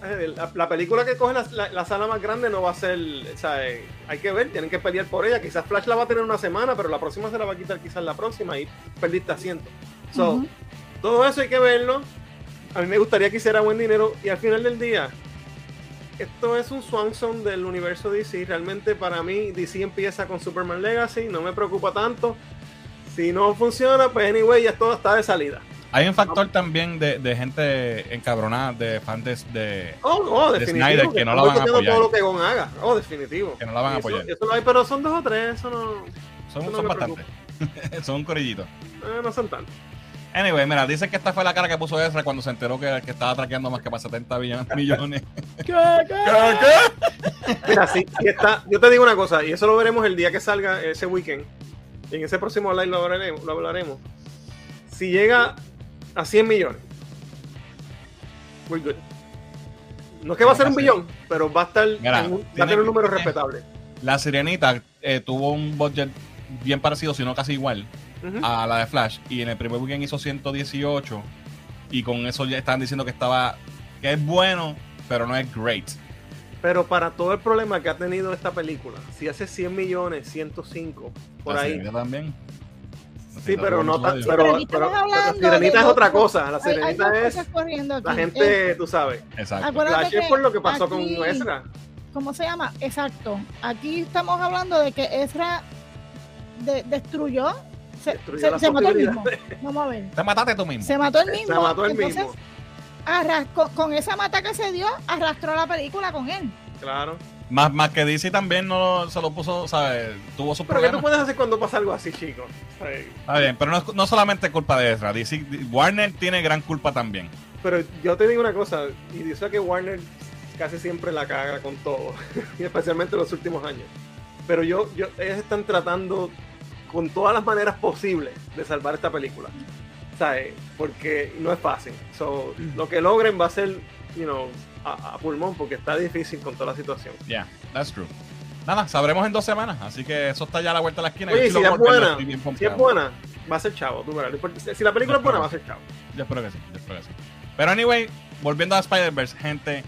eh, La, la película que coge la, la- la sala más grande no va a ser. O sea, eh, hay que ver, tienen que pelear por ella. Quizás Flash la va a tener una semana, pero la próxima se la va a quitar quizás la próxima y perdiste asiento. So. Todo eso hay que verlo. A mí me gustaría que hiciera buen dinero. Y al final del día, esto es un Swanson del universo DC. Realmente para mí DC empieza con Superman Legacy. No me preocupa tanto. Si no funciona, pues anyway, ya todo está de salida. Hay un factor también de, de gente encabronada, de fans de, Oh, no, De. Snyder, que no la van a apoyar. todo lo que Gon haga. Oh, definitivo. que no la van a eso- apoyar. Eso, hay, pero son dos o tres. Eso no, Son, eso no son bastantes. <laughs> son un corillito. eh, no son tantos. Anyway, mira, dicen que esta fue la cara que puso Ezra cuando se enteró que, que estaba traqueando más que para 70 billones- <laughs> millones. ¿Qué, qué? Mira, sí, sí está. Yo te digo una cosa, y eso lo veremos el día que salga ese weekend. En ese próximo live lo hablaremos. Lo hablaremos. Si llega a 100 millones, we're good. No es que va a ser un billón, pero va a estar Mira, en un, va a tener un número respetable. La Sirenita eh, tuvo un budget bien parecido, si no casi igual, A la de Flash. Y en el primer weekend hizo 118. Y con eso ya estaban diciendo que estaba. que es bueno, pero no es great. Pero para todo el problema que ha tenido esta película, si hace 100 millones, 105, por La ahí. Sirenita también. Sí, pero no pero Pero, pero, hablando Sirenita es otra cosa. La Hay- hay Sirenita dos es. La Eh, gente, tú sabes. Exacto. Flash es por lo que pasó con Ezra. ¿Cómo se llama? Exacto. Aquí estamos hablando de que Ezra de- destruyó. Se, mató él mismo. Vamos a ver. Te mataste tú mismo. Se mató él mismo. Se mató entonces, mismo. arras- con, con esa mata que se dio, arrastró la película con él. Claro. Más, más que DC también no se lo puso, ¿sabes? Tuvo sus Pero ¿qué tú puedes hacer cuando pasa algo así, chicos? Está bien, pero no, es- no solamente culpa de Ezra. DC, Warner tiene gran culpa también. Pero yo te digo una cosa, y dice que Warner casi siempre la caga con todo, y <laughs> especialmente en los últimos años. Pero yo, yo, ellos están tratando con todas las maneras posibles de salvar esta película. ¿Sabes? Porque no es fácil. So, lo que logren va a ser, you know, a, a pulmón, porque está difícil con toda la situación. Yeah, that's true. Nada, sabremos en dos semanas. Así que eso está ya a la vuelta de la esquina. Oye, si es buena, si es buena, va a ser chavo, tú verás. Si- Si la película es buena, va a ser chavo. Yo espero que sí, yo espero que sí. Pero anyway, volviendo a Spider-Verse, gente,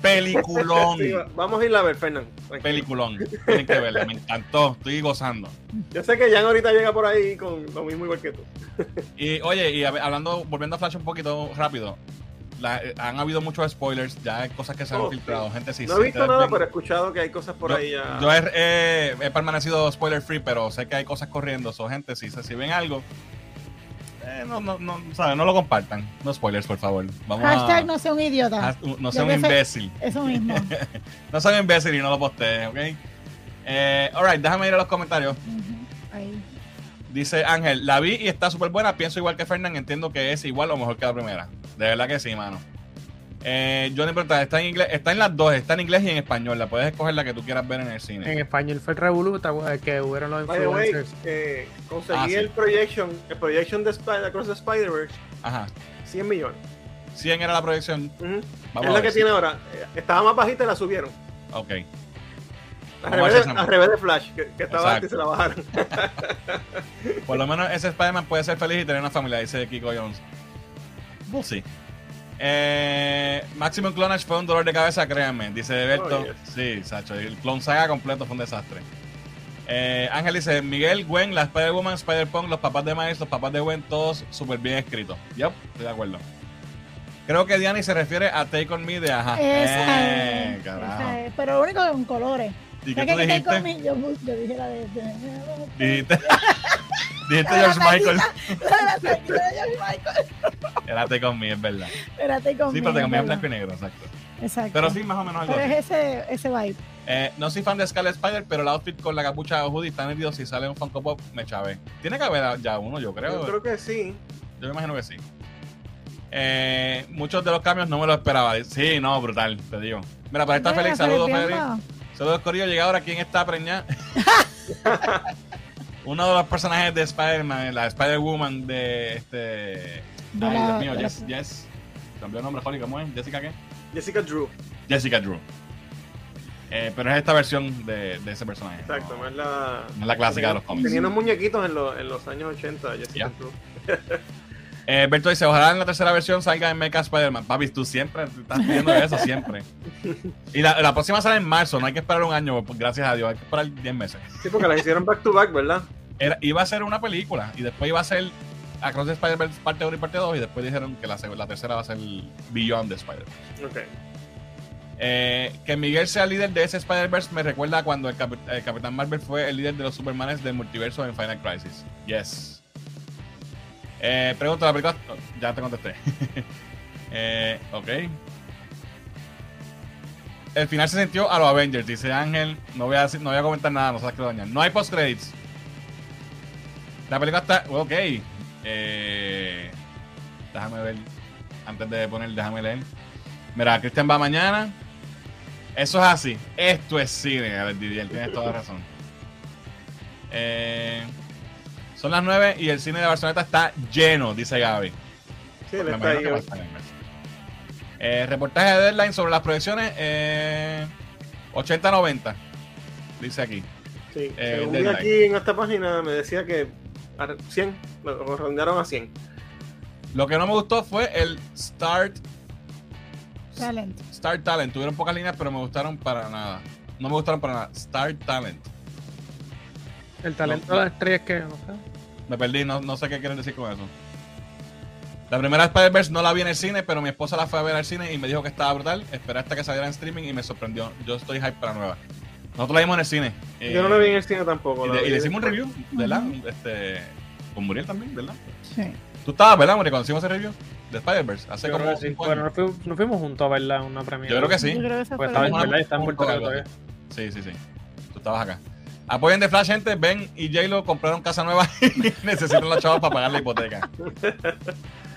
peliculón. <laughs> Sí, vamos a ir a ver. Tranquilo. peliculón. Tienen que verla, me encantó, estoy gozando. Yo sé que Jan ahorita llega por ahí con lo mismo igual que tú. Y oye, y hab- hablando, volviendo a Flash un poquito rápido, la- eh, han habido muchos spoilers, ya hay cosas que se han Oh, filtrado, sí. gente sí. no he visto nada, pero he escuchado que hay cosas por yo, ahí ya. yo he, he- he permanecido spoiler free, pero sé que hay cosas corriendo. So, gente, si, si ven algo, eh, no, no, no, ¿saben? no lo compartan. No spoilers, por favor. Vamos Hashtag a, no sea un idiota. a- no sea un imbécil. Eso mismo. <laughs> No sea un imbécil y no lo postee, ¿ok? Eh, alright, déjame ir a los comentarios. Ahí. Dice Ángel, la vi y está súper buena. Pienso igual que Fernán, entiendo que es igual o mejor que la primera. De verdad que sí, mano. Eh, Johnny pregunta, está en inglés, está en las dos, está en inglés y en español. La puedes escoger la que tú quieras ver en el cine. En español fue el Revolut, que hubieron los By the way, influencers. eh, conseguí Ah, sí. el projection, el projection de Spider Across the Spider-Verse, Ajá. 100 millones. 100 era la proyección. Vamos es la que tiene ahora. Eh, Estaba más bajita y la subieron. Ok. Al revés, de, si esa- al revés de Flash, que, que estaba Exacto. alta y se la bajaron. <laughs> Por lo menos ese Spider-Man puede ser feliz y tener una familia, dice Kiko Jones. We'll see. Eh, Maximum Clonage fue un dolor de cabeza, créanme, dice Berto. Oh, yes. Sí, Sacho. El Clone Saga completo fue un desastre. Eh, Ángel dice: Miguel, Gwen, la Spider-Woman, Spider-Punk, los papás de Miles, los papás de Gwen, todos súper bien escritos. Yep, estoy de acuerdo. Creo que Diani se refiere a Take On Me de Ajá. Esa Eh, es, carajo. esa es. Pero lo único con colores. ¿Y qué ¿Sabes tú dijiste? conmigo? Yo, yo dije la de. Dijiste, dijiste George Michael. la de George Michael. On Me, es verdad. Espérate conmigo. Sí, pero Me es ¿verdad? blanco y negro, exacto. Exacto. Pero sí, más o menos algo Pero es ese, ese vibe. Eh, no soy fan de Scarlet Spider, pero el outfit con la capucha de hoodie está nítido. Si sale un Funko Pop, me chavé. Tiene que haber ya uno, yo creo. Yo creo que sí. Yo me imagino que sí. Eh, muchos de los cambios no me lo esperaba. Sí, no, brutal, te digo. Mira, para esta Félix, saludos, Félix. Saludos, Corillo. Llega ahora quién está preñada. <laughs> Uno de los personajes de Spider-Man, la Spider-Woman de este. De Ay, la- Dios mío, Jess. Jess. Cambió el nombre, Holly, ¿cómo es? ¿Jessica qué? Jessica Drew. Jessica Drew. Eh, pero es esta versión de, de ese personaje. Exacto, no, es la. no es la clásica de los cómics. Tenía unos muñequitos en, los- en los años 80, Jessica Ya. Drew. <laughs> Eh, Berto dice: Ojalá en la tercera versión salga en Mecha Spider-Man. Papi, tú siempre estás pidiendo eso, siempre. <laughs> Y la, la próxima sale en marzo, no hay que esperar un año, pues, gracias a Dios, hay que esperar 10 meses. Sí, porque las hicieron back to back, ¿verdad? Era- iba a ser una película y después iba a ser Across the Spider-Verse parte 1 y parte 2 y después dijeron que la, la tercera va a ser Beyond the Spider-Verse. Ok. Eh, que Miguel sea el líder de ese Spider-Verse me recuerda a cuando el, el Capitán Marvel fue el líder de los Supermanes del multiverso en Final Crisis. Yes. Eh, pregunta la película. oh, ya te contesté. <laughs> eh, ok. El final se sintió a los Avengers, dice Ángel. No voy a, no voy a comentar nada, no sabes qué dañar. No hay post-credits. La película está. Ok. Eh, déjame ver. Antes de poner, déjame leer. Mira, Cristian va mañana. Eso es así. Esto es cine, a ver, Didier, tienes toda la razón. Eh, son las 9 y el cine de Barcelona está lleno, dice Gaby. Sí, él Me está ahí. Eh, reportaje de Deadline sobre las proyecciones eh, 80-90. Dice aquí. Sí, Eh, según vi Deadline. aquí en esta página me decía que a 100, lo redondearon a 100. Lo que no me gustó fue el Start Talent. Star Talent. Tuvieron pocas líneas, pero me gustaron para nada. No me gustaron para nada. Star Talent. El talento No. de las estrellas que. No sé. Me perdí, no, no sé qué quieren decir con eso. La primera Spider-Verse no la vi en el cine, pero mi esposa la fue a ver al cine y me dijo que estaba brutal. Esperé hasta que saliera en streaming y me sorprendió. Yo estoy hype para nueva. Nosotros la vimos en el cine. Eh, Yo no la vi en el cine tampoco. Y, le, y vi le hicimos un review, ¿verdad? Este, con Muriel también, ¿verdad? Sí. Tú estabas, ¿verdad, Muriel? Cuando hicimos ese review de Spider-Verse. Hace Yo como sí. cinco Bueno, años. nos fuimos, nos fuimos juntos a verla en una premiere. Yo creo que sí. Yo creo que Pues estaba verdad, está en Puerto Rico todavía. Sí, sí, sí. Tú estabas acá. Apoyen de Flash, gente. Ben y J-Lo compraron casa nueva <laughs> y necesitan los chavos para pagar la hipoteca.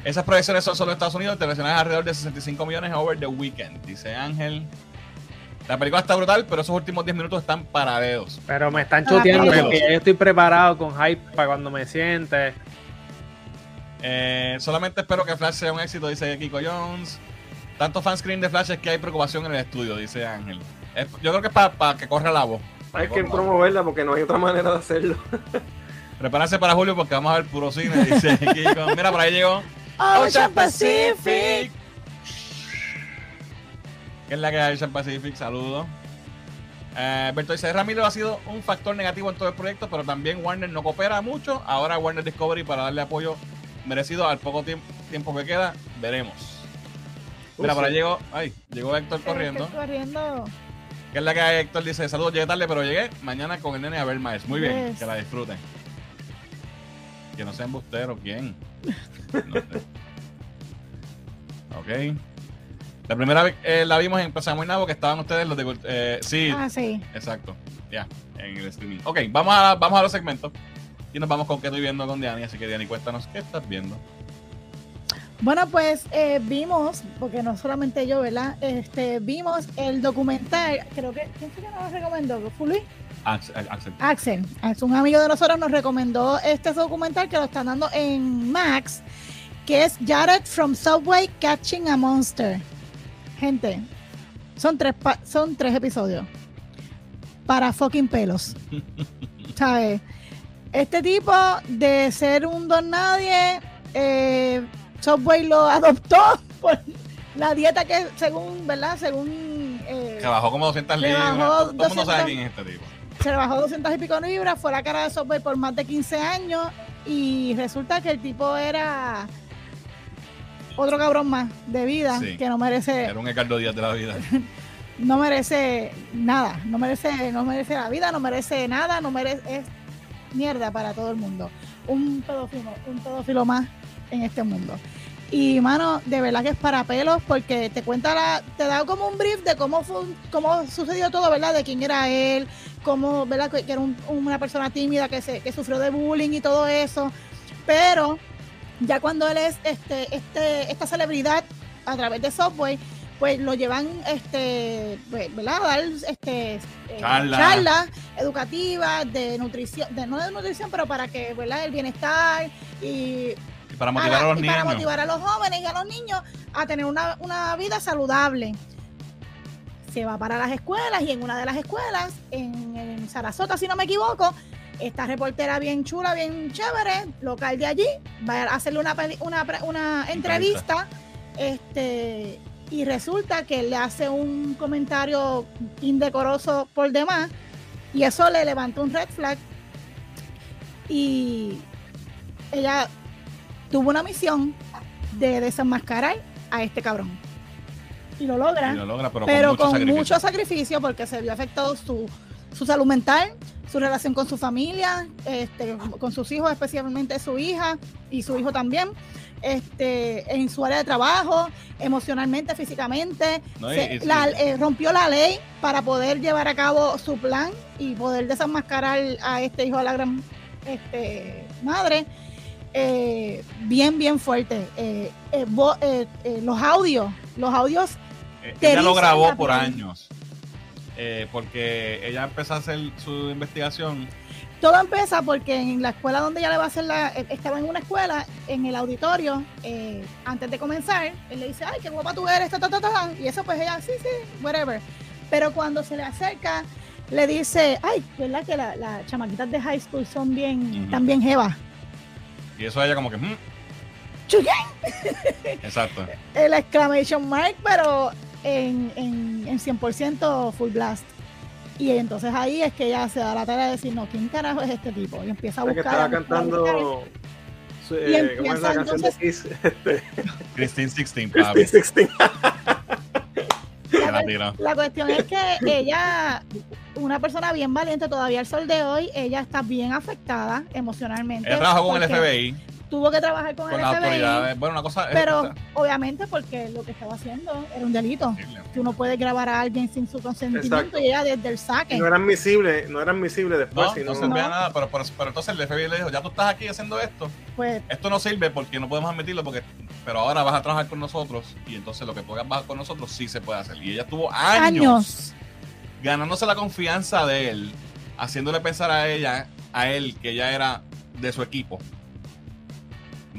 Esas proyecciones son solo en Estados Unidos, internacionales alrededor de 65 millones over the weekend, dice Ángel. La película está brutal, pero esos últimos 10 minutos están para dedos. Pero me están Ah, choteando pelos. porque yo estoy preparado con hype para cuando me siente. Eh, solamente espero que Flash sea un éxito, dice Kiko Jones. Tanto fanscreen de Flash es que hay preocupación en el estudio, dice Ángel. Yo creo que es para que corra la voz. Hay que promoverla porque no hay otra manera de hacerlo. <laughs> Prepárense para julio porque vamos a ver puro cine, dice <laughs> Kiko. Mira, por ahí llegó. Ocean Pacific. ¿Qué es la que hay Ocean Pacific? Saludos. Eh, Berto dice, Ramiro ha sido un factor negativo en todo el proyecto, pero también Warner no coopera mucho. Ahora Warner Discovery para darle apoyo merecido al poco tiemp- tiempo que queda, veremos. Mira, Uh, por ahí sí. llegó, ay, llegó Héctor corriendo. Corriendo. ¿Qué es la que? Héctor dice, saludos, llegué tarde, pero llegué mañana con el nene a ver más. Muy bien, Yes. que la disfruten. Que no sea embustero, ¿quién? No sé. ok. La primera vez eh, la vimos en Plaza Muy Nabo, que estaban ustedes los de... eh, sí, Ah, sí. exacto. Ya, en el streaming. Ok, vamos a, vamos a los segmentos. Y nos vamos con qué estoy viendo con Diani. Así que Diani, cuéntanos qué estás viendo. Bueno, pues eh, vimos, porque no solamente yo, ¿verdad? Este, vimos el documental, creo que, ¿quién fue que nos lo recomendó? ¿Fue Luis? Axel. Axel. Un amigo de nosotros, nos recomendó este documental que lo están dando en Max, que es Jared from Subway Catching a Monster. Gente, son tres, pa- son tres episodios para fucking pelos. <laughs> ¿Sabes? Este tipo de ser un don nadie, eh, Subway lo adoptó <laughs> por la dieta que según, ¿verdad? Según... eh, Que bajó como 200 Le libras. Todo el mundo 200. sabe quién es este tipo. se bajó 200 y pico libras, fue la cara de Subway por más de 15 años y resulta que el tipo era otro cabrón más de vida Sí. que no merece Era un Ricardo Díaz de la vida. <laughs> no merece nada, no merece no merece la vida, no merece nada, no merece es mierda para todo el mundo. Un pedófilo, un pedófilo más en este mundo. Y mano, de verdad que es para pelos porque te cuenta la, te da como un brief de cómo fue, cómo sucedió todo, ¿verdad? De quién era él, cómo, ¿verdad? Que era un- una persona tímida que se, que sufrió de bullying y todo eso. Pero ya cuando él es este, este, esta celebridad a través de Subway, pues lo llevan, este, pues, ¿verdad? A dar este, eh, Charla. charlas educativas de nutrición, de, no de nutrición, pero para que, ¿verdad? El bienestar Y para motivar a, la- los y para niños. motivar a los jóvenes y a los niños a tener una, una vida saludable. Se va para las escuelas y en una de las escuelas, en, en Sarasota, si no me equivoco, esta reportera bien chula, bien chévere, local de allí, va a hacerle una, una, una entrevista este, y resulta que le hace un comentario indecoroso por demás y eso le levanta un red flag y ella tuvo una misión de desenmascarar a este cabrón. Y lo logra, Y lo logra, pero, pero, con, mucho con sacrificio. mucho sacrificio porque se vio afectado su, su salud mental, su relación con su familia, este, con sus hijos, especialmente su hija y su hijo también, este, en su área de trabajo, emocionalmente, físicamente. No, Se- y- la- y- eh, rompió la ley para poder llevar a cabo su plan y poder desenmascarar a este hijo de la gran este, madre. Eh, bien, bien fuerte. Eh, eh, los audios, los audios ella lo grabó la por años. Porque ella empezó a hacer su investigación. Todo empieza porque en la escuela donde ella le va a hacer la. Estaba en una escuela, en el auditorio, antes de comenzar, él le dice, ay, qué guapa tú eres, ta, ta, ta, ta, ta", Y eso, pues ella, sí, sí, whatever. Pero cuando se le acerca, le dice, ay, ¿verdad que la- las chamaquitas de high school son bien, también jevas? Y eso ella como que... mm, Chuyen. exacto. El exclamation mark, pero en, en, en 100% full blast. Y entonces ahí es que ella se da la tarea de decir, no, ¿quién carajo es este tipo? Y empieza a La que buscar. estaba a buscar, a buscar. cantando. Y eh, ¿Cómo es la empieza canción de entonces- Kiss? <laughs> Este, Christine 16, Christine papi. 16. <laughs> <laughs> La cuestión es que ella, una persona bien valiente todavía al sol de hoy, ella está bien afectada emocionalmente. Ella trabajó con el FBI, Tuvo que trabajar con, con el FBI. Bueno, una cosa... Pero esta- obviamente porque lo que estaba haciendo era un delito. terrible. Tú no puedes grabar a alguien sin su consentimiento Exacto. y ella desde el saque. No eran visibles, no eran visibles después. No, sino- no servía nada, pero, pero, pero entonces el FBI le dijo, ya tú estás aquí haciendo esto, Pues esto no sirve porque no podemos admitirlo, porque pero ahora vas a trabajar con nosotros y entonces lo que puedas bajar con nosotros sí se puede hacer. Y ella estuvo años, años. ganándose la confianza de él, haciéndole pensar a ella, a él, que ella era de su equipo.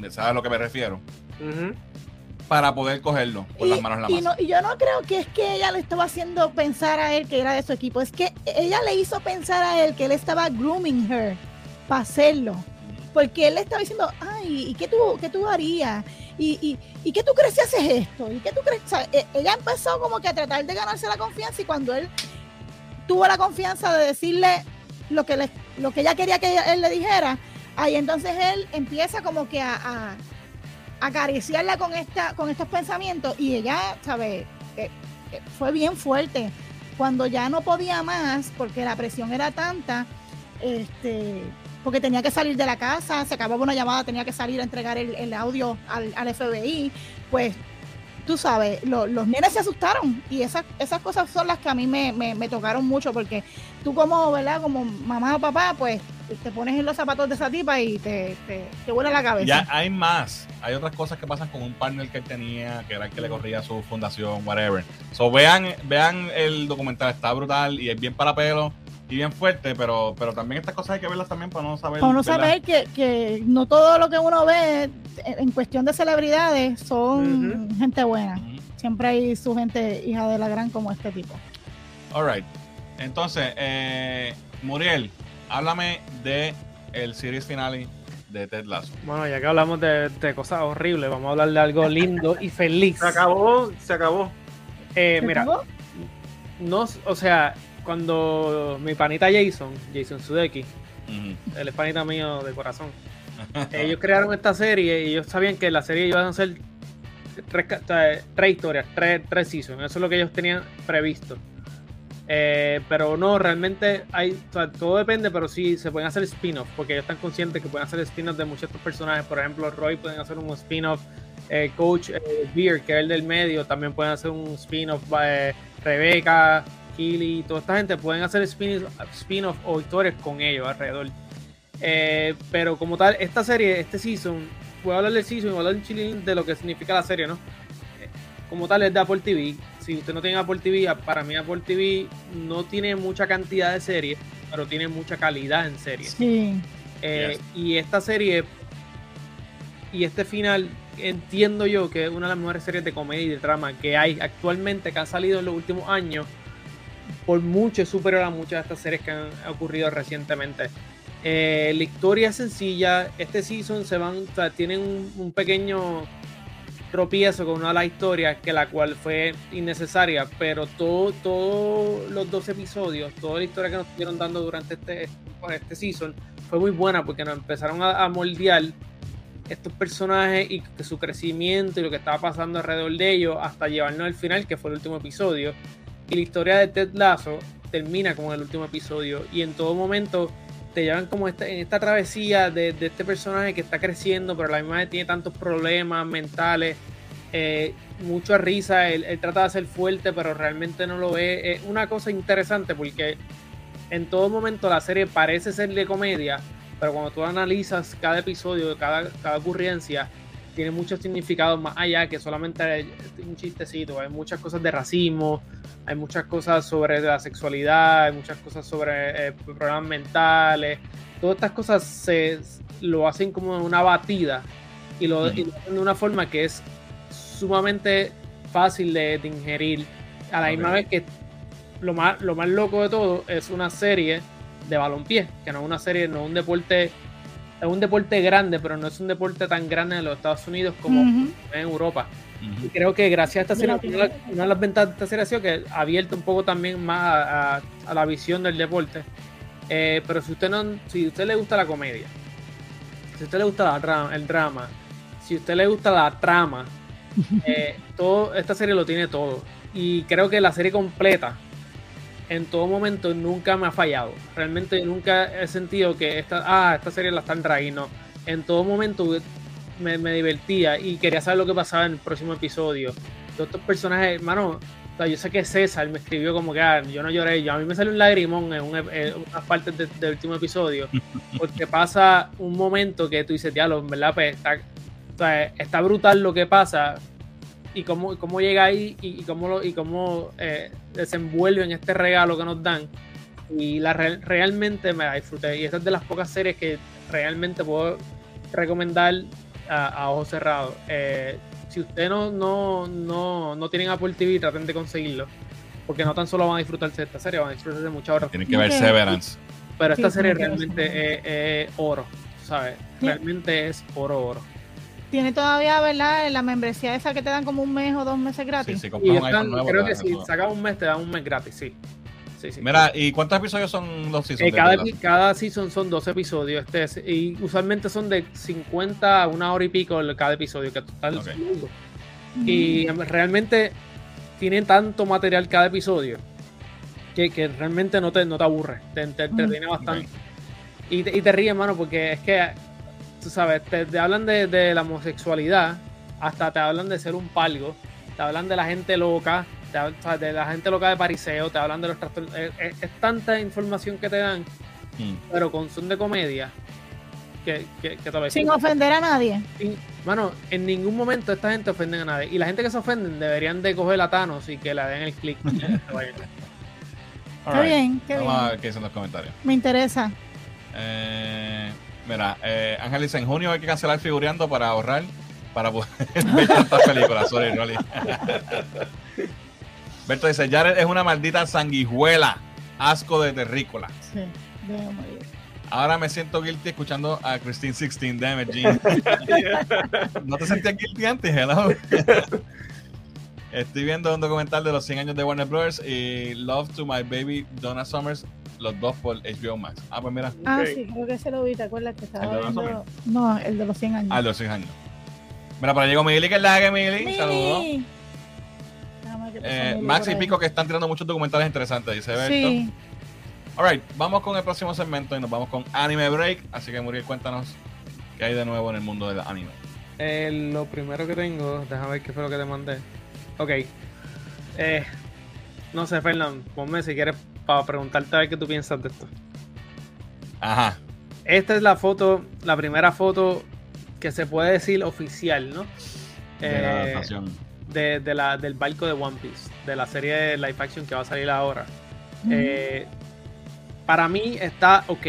¿Sabes a lo que me refiero? Para poder cogerlo con Y, las manos en la y masa. no- y yo no creo que es que ella le estaba haciendo pensar a él que era de su equipo, es que ella le hizo pensar a él que él estaba grooming her para hacerlo. Porque él le estaba diciendo, ay, ¿y qué tú, qué tú harías? ¿Y, y, ¿Y qué tú crees si haces esto? ¿Y qué tú crees? O sea, e- ella empezó como que a tratar de ganarse la confianza y cuando él tuvo la confianza de decirle lo que, le, lo que ella quería que él le dijera, ahí entonces él empieza como que a, a- acariciarla con, esta, con estos pensamientos y ella, ¿sabes? Eh, eh, fue bien fuerte. Cuando ya no podía más, porque la presión era tanta, este, porque tenía que salir de la casa, se acababa una llamada, tenía que salir a entregar el, el audio al, al FBI, pues tú sabes, lo- los nenes se asustaron y esas, esas cosas son las que a mí me, me- me tocaron mucho porque tú como, ¿verdad? Como mamá o papá, pues te pones en los zapatos de esa tipa y te, te, te vuela la cabeza. Ya hay más. Hay otras cosas que pasan con un partner que él tenía, que era el que le corría su fundación, whatever. So vean, vean el documental, está brutal y es bien para pelo y bien fuerte, pero, pero también estas cosas hay que verlas también para no saber. Para ¿verdad? saber que, que no todo lo que uno ve en cuestión de celebridades son gente buena. Siempre hay su gente hija de la gran como este tipo. Alright. Entonces, eh, Muriel, háblame de el series finale de Ted Lasso. Bueno, ya que hablamos de, de cosas horribles, vamos a hablar de algo lindo y feliz. Se acabó, se acabó. Eh, ¿Se mira, acabó? no, o sea, cuando mi panita Jason, Jason Sudeki, es panita mío de corazón, <laughs> ellos crearon esta serie y ellos sabían que la serie iba a ser tres, tres historias, tres, tres seasons. Eso es lo que ellos tenían previsto. Eh, pero no, realmente hay, todo depende, pero sí se pueden hacer spin-off, porque ellos están conscientes que pueden hacer spin-off de muchos de estos personajes. Por ejemplo, Roy pueden hacer un spin-off, eh, Coach eh, Beer, que es el del medio, también pueden hacer un spin-off, eh, Rebecca, Keely, toda esta gente pueden hacer spin- spin-off o historias con ellos alrededor. Eh, pero como tal, esta serie, este season, voy a hablar del season y voy a hablar de lo que significa la serie, ¿no? Como tal, es de Apple TV. Si usted no tiene Apple TV, para mí Apple TV no tiene mucha cantidad de series, pero tiene mucha calidad en series. Sí. Eh, y esta serie y este final entiendo yo que es una de las mejores series de comedia y de drama que hay actualmente, que han salido en los últimos años, por mucho es superior a muchas de estas series que han ocurrido recientemente. Eh, la historia es sencilla, este season se van, o sea, tienen un, un, pequeño tropiezo con una de las historias que la cual fue innecesaria, pero todos todo los dos episodios, toda la historia que nos estuvieron dando durante este, este season fue muy buena porque nos empezaron a, moldear estos personajes y su crecimiento y lo que estaba pasando alrededor de ellos hasta llevarnos al final, que fue el último episodio. Y la historia de Ted Lasso termina con el último episodio y en todo momento te llevan como esta, en esta travesía de, de, este personaje que está creciendo, pero a la misma vez tiene tantos problemas mentales, eh, mucha risa, él, él, trata de ser fuerte, pero realmente no lo ve. Es una cosa interesante porque en todo momento la serie parece ser de comedia, pero cuando tú analizas cada episodio, cada, cada ocurrencia, tiene muchos significados más allá que solamente un chistecito. Hay muchas cosas de racismo, hay muchas cosas sobre la sexualidad, hay muchas cosas sobre eh, problemas mentales. Todas estas cosas se lo hacen como una batida y lo, y lo hacen de una forma que es sumamente fácil de, de ingerir. A la misma vez que lo más, lo más loco de todo es una serie de balompié, que no es una serie, no es un deporte, es un deporte grande, pero no es un deporte tan grande en los Estados Unidos como uh -huh. en Europa. Uh -huh. Y creo que gracias a esta serie, una, una, de las ventajas de esta serie ha sido que ha abierto un poco también más a, a, a la visión del deporte. Eh, pero si usted no, si a usted le gusta la comedia, si a usted le gusta la, el drama, si a usted le gusta la trama, eh, todo, esta serie lo tiene todo. Y creo que la serie completa en todo momento nunca me ha fallado. Realmente nunca he sentido que esta, ah, esta serie la están trayendo. En todo momento me, me, divertía y quería saber lo que pasaba en el próximo episodio. Todos estos personajes, hermano, o sea, yo sé que César me escribió como que ah, yo no lloré, yo a mí me salió un lagrimón en, un, en unas partes de, del último episodio, <laughs> porque pasa un momento que tú dices, diablo, en verdad, pues está, o sea, está brutal lo que pasa, y cómo, cómo llega ahí y, y cómo, lo, y cómo eh, desenvuelve en este regalo que nos dan. Y la re, realmente me la disfruté. Y esta es de las pocas series que realmente puedo recomendar a, a ojos cerrados. Eh, si ustedes no, no, no, no tienen Apple TV, traten de conseguirlo. Porque no tan solo van a disfrutarse de esta serie, van a disfrutarse de muchas horas. Tienen que ver Severance. Pero esta sí, serie realmente es, es, oro, ¿sabes? Realmente es oro, oro tiene todavía, ¿verdad? La membresía esa que te dan como un mes o dos meses gratis. Sí, sí, y están, nuevo, creo que si sacas un mes te dan un mes gratis, sí. Sí, sí. Mira, ¿y cuántos episodios son los seasons? Eh, cada, cada, season son dos episodios. Este es, y usualmente son de 50 a una hora y pico cada episodio, que total okay. Y realmente tienen tanto material cada episodio que, que realmente no te, no te aburre, te, te entretiene bastante. Okay. Y, te, y te ríes, mano, porque es que tú sabes, te, te hablan de, de, la homosexualidad, hasta te hablan de ser un palgo, te hablan de la gente loca, te, de la gente loca de pariseo, te hablan de los trastornos. Es, es, es, tanta información que te dan, mm. pero con son de comedia. Que, que, que te Sin ofender a nadie. Y, bueno, en ningún momento esta gente ofende a nadie. Y la gente que se ofenden deberían de coger a Thanos y que le den el clic. <laughs> Qué bien, qué Vamos bien. a ver qué dicen los comentarios. Me interesa. Eh, Mira, eh, Ángel dice, en junio hay que cancelar figureando para ahorrar, para poder <laughs> ver tantas películas. Sorry, Rolly. <laughs> Berto dice, Jared es una maldita sanguijuela, asco de terrícola. Sí, Ahora me siento guilty escuchando a Christine 16 Damage. <laughs> ¿No te sentías guilty antes? Hello. Estoy viendo un documental de los 100 años de Warner Bros. y Love to My Baby Donna Summers los dos por HBO Max. Ah, pues mira. Ah, okay. sí, creo que se lo vi, ¿te acuerdas que estaba ¿El viendo? No, el de los 100 años. Ah, el de los 100 años. Mira, por ahí llegó Mili, que es la que Mili. Saludos. Eh, Max y Pico que están tirando muchos documentales interesantes, dice Berto. Sí. Alright, vamos con el próximo segmento y nos vamos con Anime Break. Así que Muriel, cuéntanos qué hay de nuevo en el mundo del anime. Eh, lo primero que tengo, déjame ver qué fue lo que te mandé. Ok. Eh, no sé, Fernando, ponme si quieres para preguntarte a ver qué tú piensas de esto. Ajá. Esta es la foto, la primera foto que se puede decir oficial, ¿no? De eh, la adaptación. de, de la, del barco de One Piece, de la serie de live action que va a salir ahora. Eh, para mí está ok.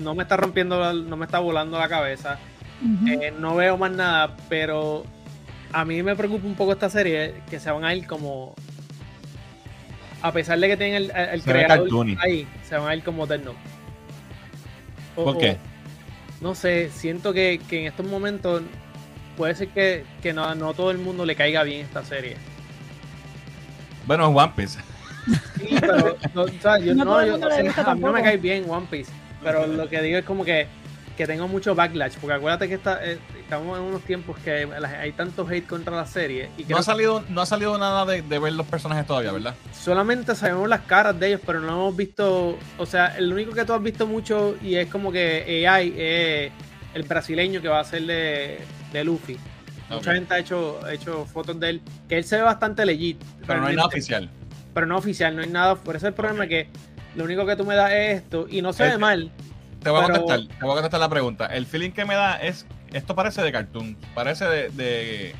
No me está rompiendo, la- no me está volando la cabeza. Eh, no veo más nada, pero a mí me preocupa un poco esta serie que se van a ir como. A pesar de que tienen el, el Se creador ahí, se van a ir como Death Note. O- ¿Por o- qué? no sé, siento que, que en estos momentos puede ser que, que no, no todo el mundo le caiga bien esta serie. Bueno, es One Piece. Sí, pero no, o sea, yo, No yo- o sea, a mí no me cae bien One Piece, pero lo que digo es como que, que tengo mucho backlash, porque acuérdate que está, eh, estamos en unos tiempos que hay tanto hate contra la serie y No ha salido, no ha salido nada de, de ver los personajes todavía, ¿verdad? solamente sabemos las caras de ellos, pero no hemos visto, o sea, el único que tú has visto mucho y es como que AI es el brasileño que va a ser de, de Luffy. Mucha gente ha hecho, ha hecho fotos de él, que él se ve bastante legit. Pero no hay nada oficial. pero no oficial, no hay nada. Por eso el problema es que lo único que tú me das es esto y no se ve mal. Te voy a Pero- contestar, te voy a contestar la pregunta. El feeling que me da es, esto parece de cartoon, parece de, de-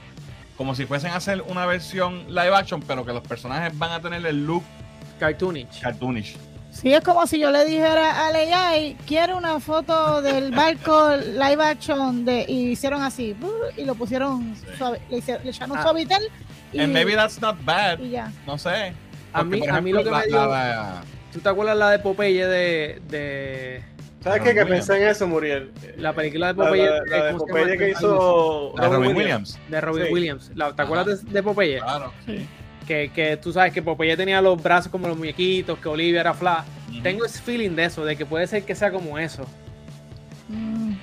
como si fuesen a hacer una versión live action, pero que los personajes van a tener el look Cartoonish. cartoonish. Sí, es como si yo le dijera al AI, quiero una foto del barco live action de, y hicieron así, y lo pusieron Sí. suave, le, hicieron, le echaron Ah. suavitel y, And maybe that's not bad, y ya. no sé. A mí, a mí lo que me la- dio. la- ¿Tú te acuerdas la de Popeye de, de ¿Sabes qué? Que pensé en eso, Muriel. la película de Popeye? la- la de- de ¿cómo se Popeye que hizo de Robin Williams. De Robin Sí. Williams. La- ¿Te acuerdas de, de Popeye? Claro. Sí. Que, que tú sabes que Popeye tenía los brazos como los muñequitos, que Olivia era Flash. Tengo ese feeling de eso, de que puede ser que sea como eso. Mm,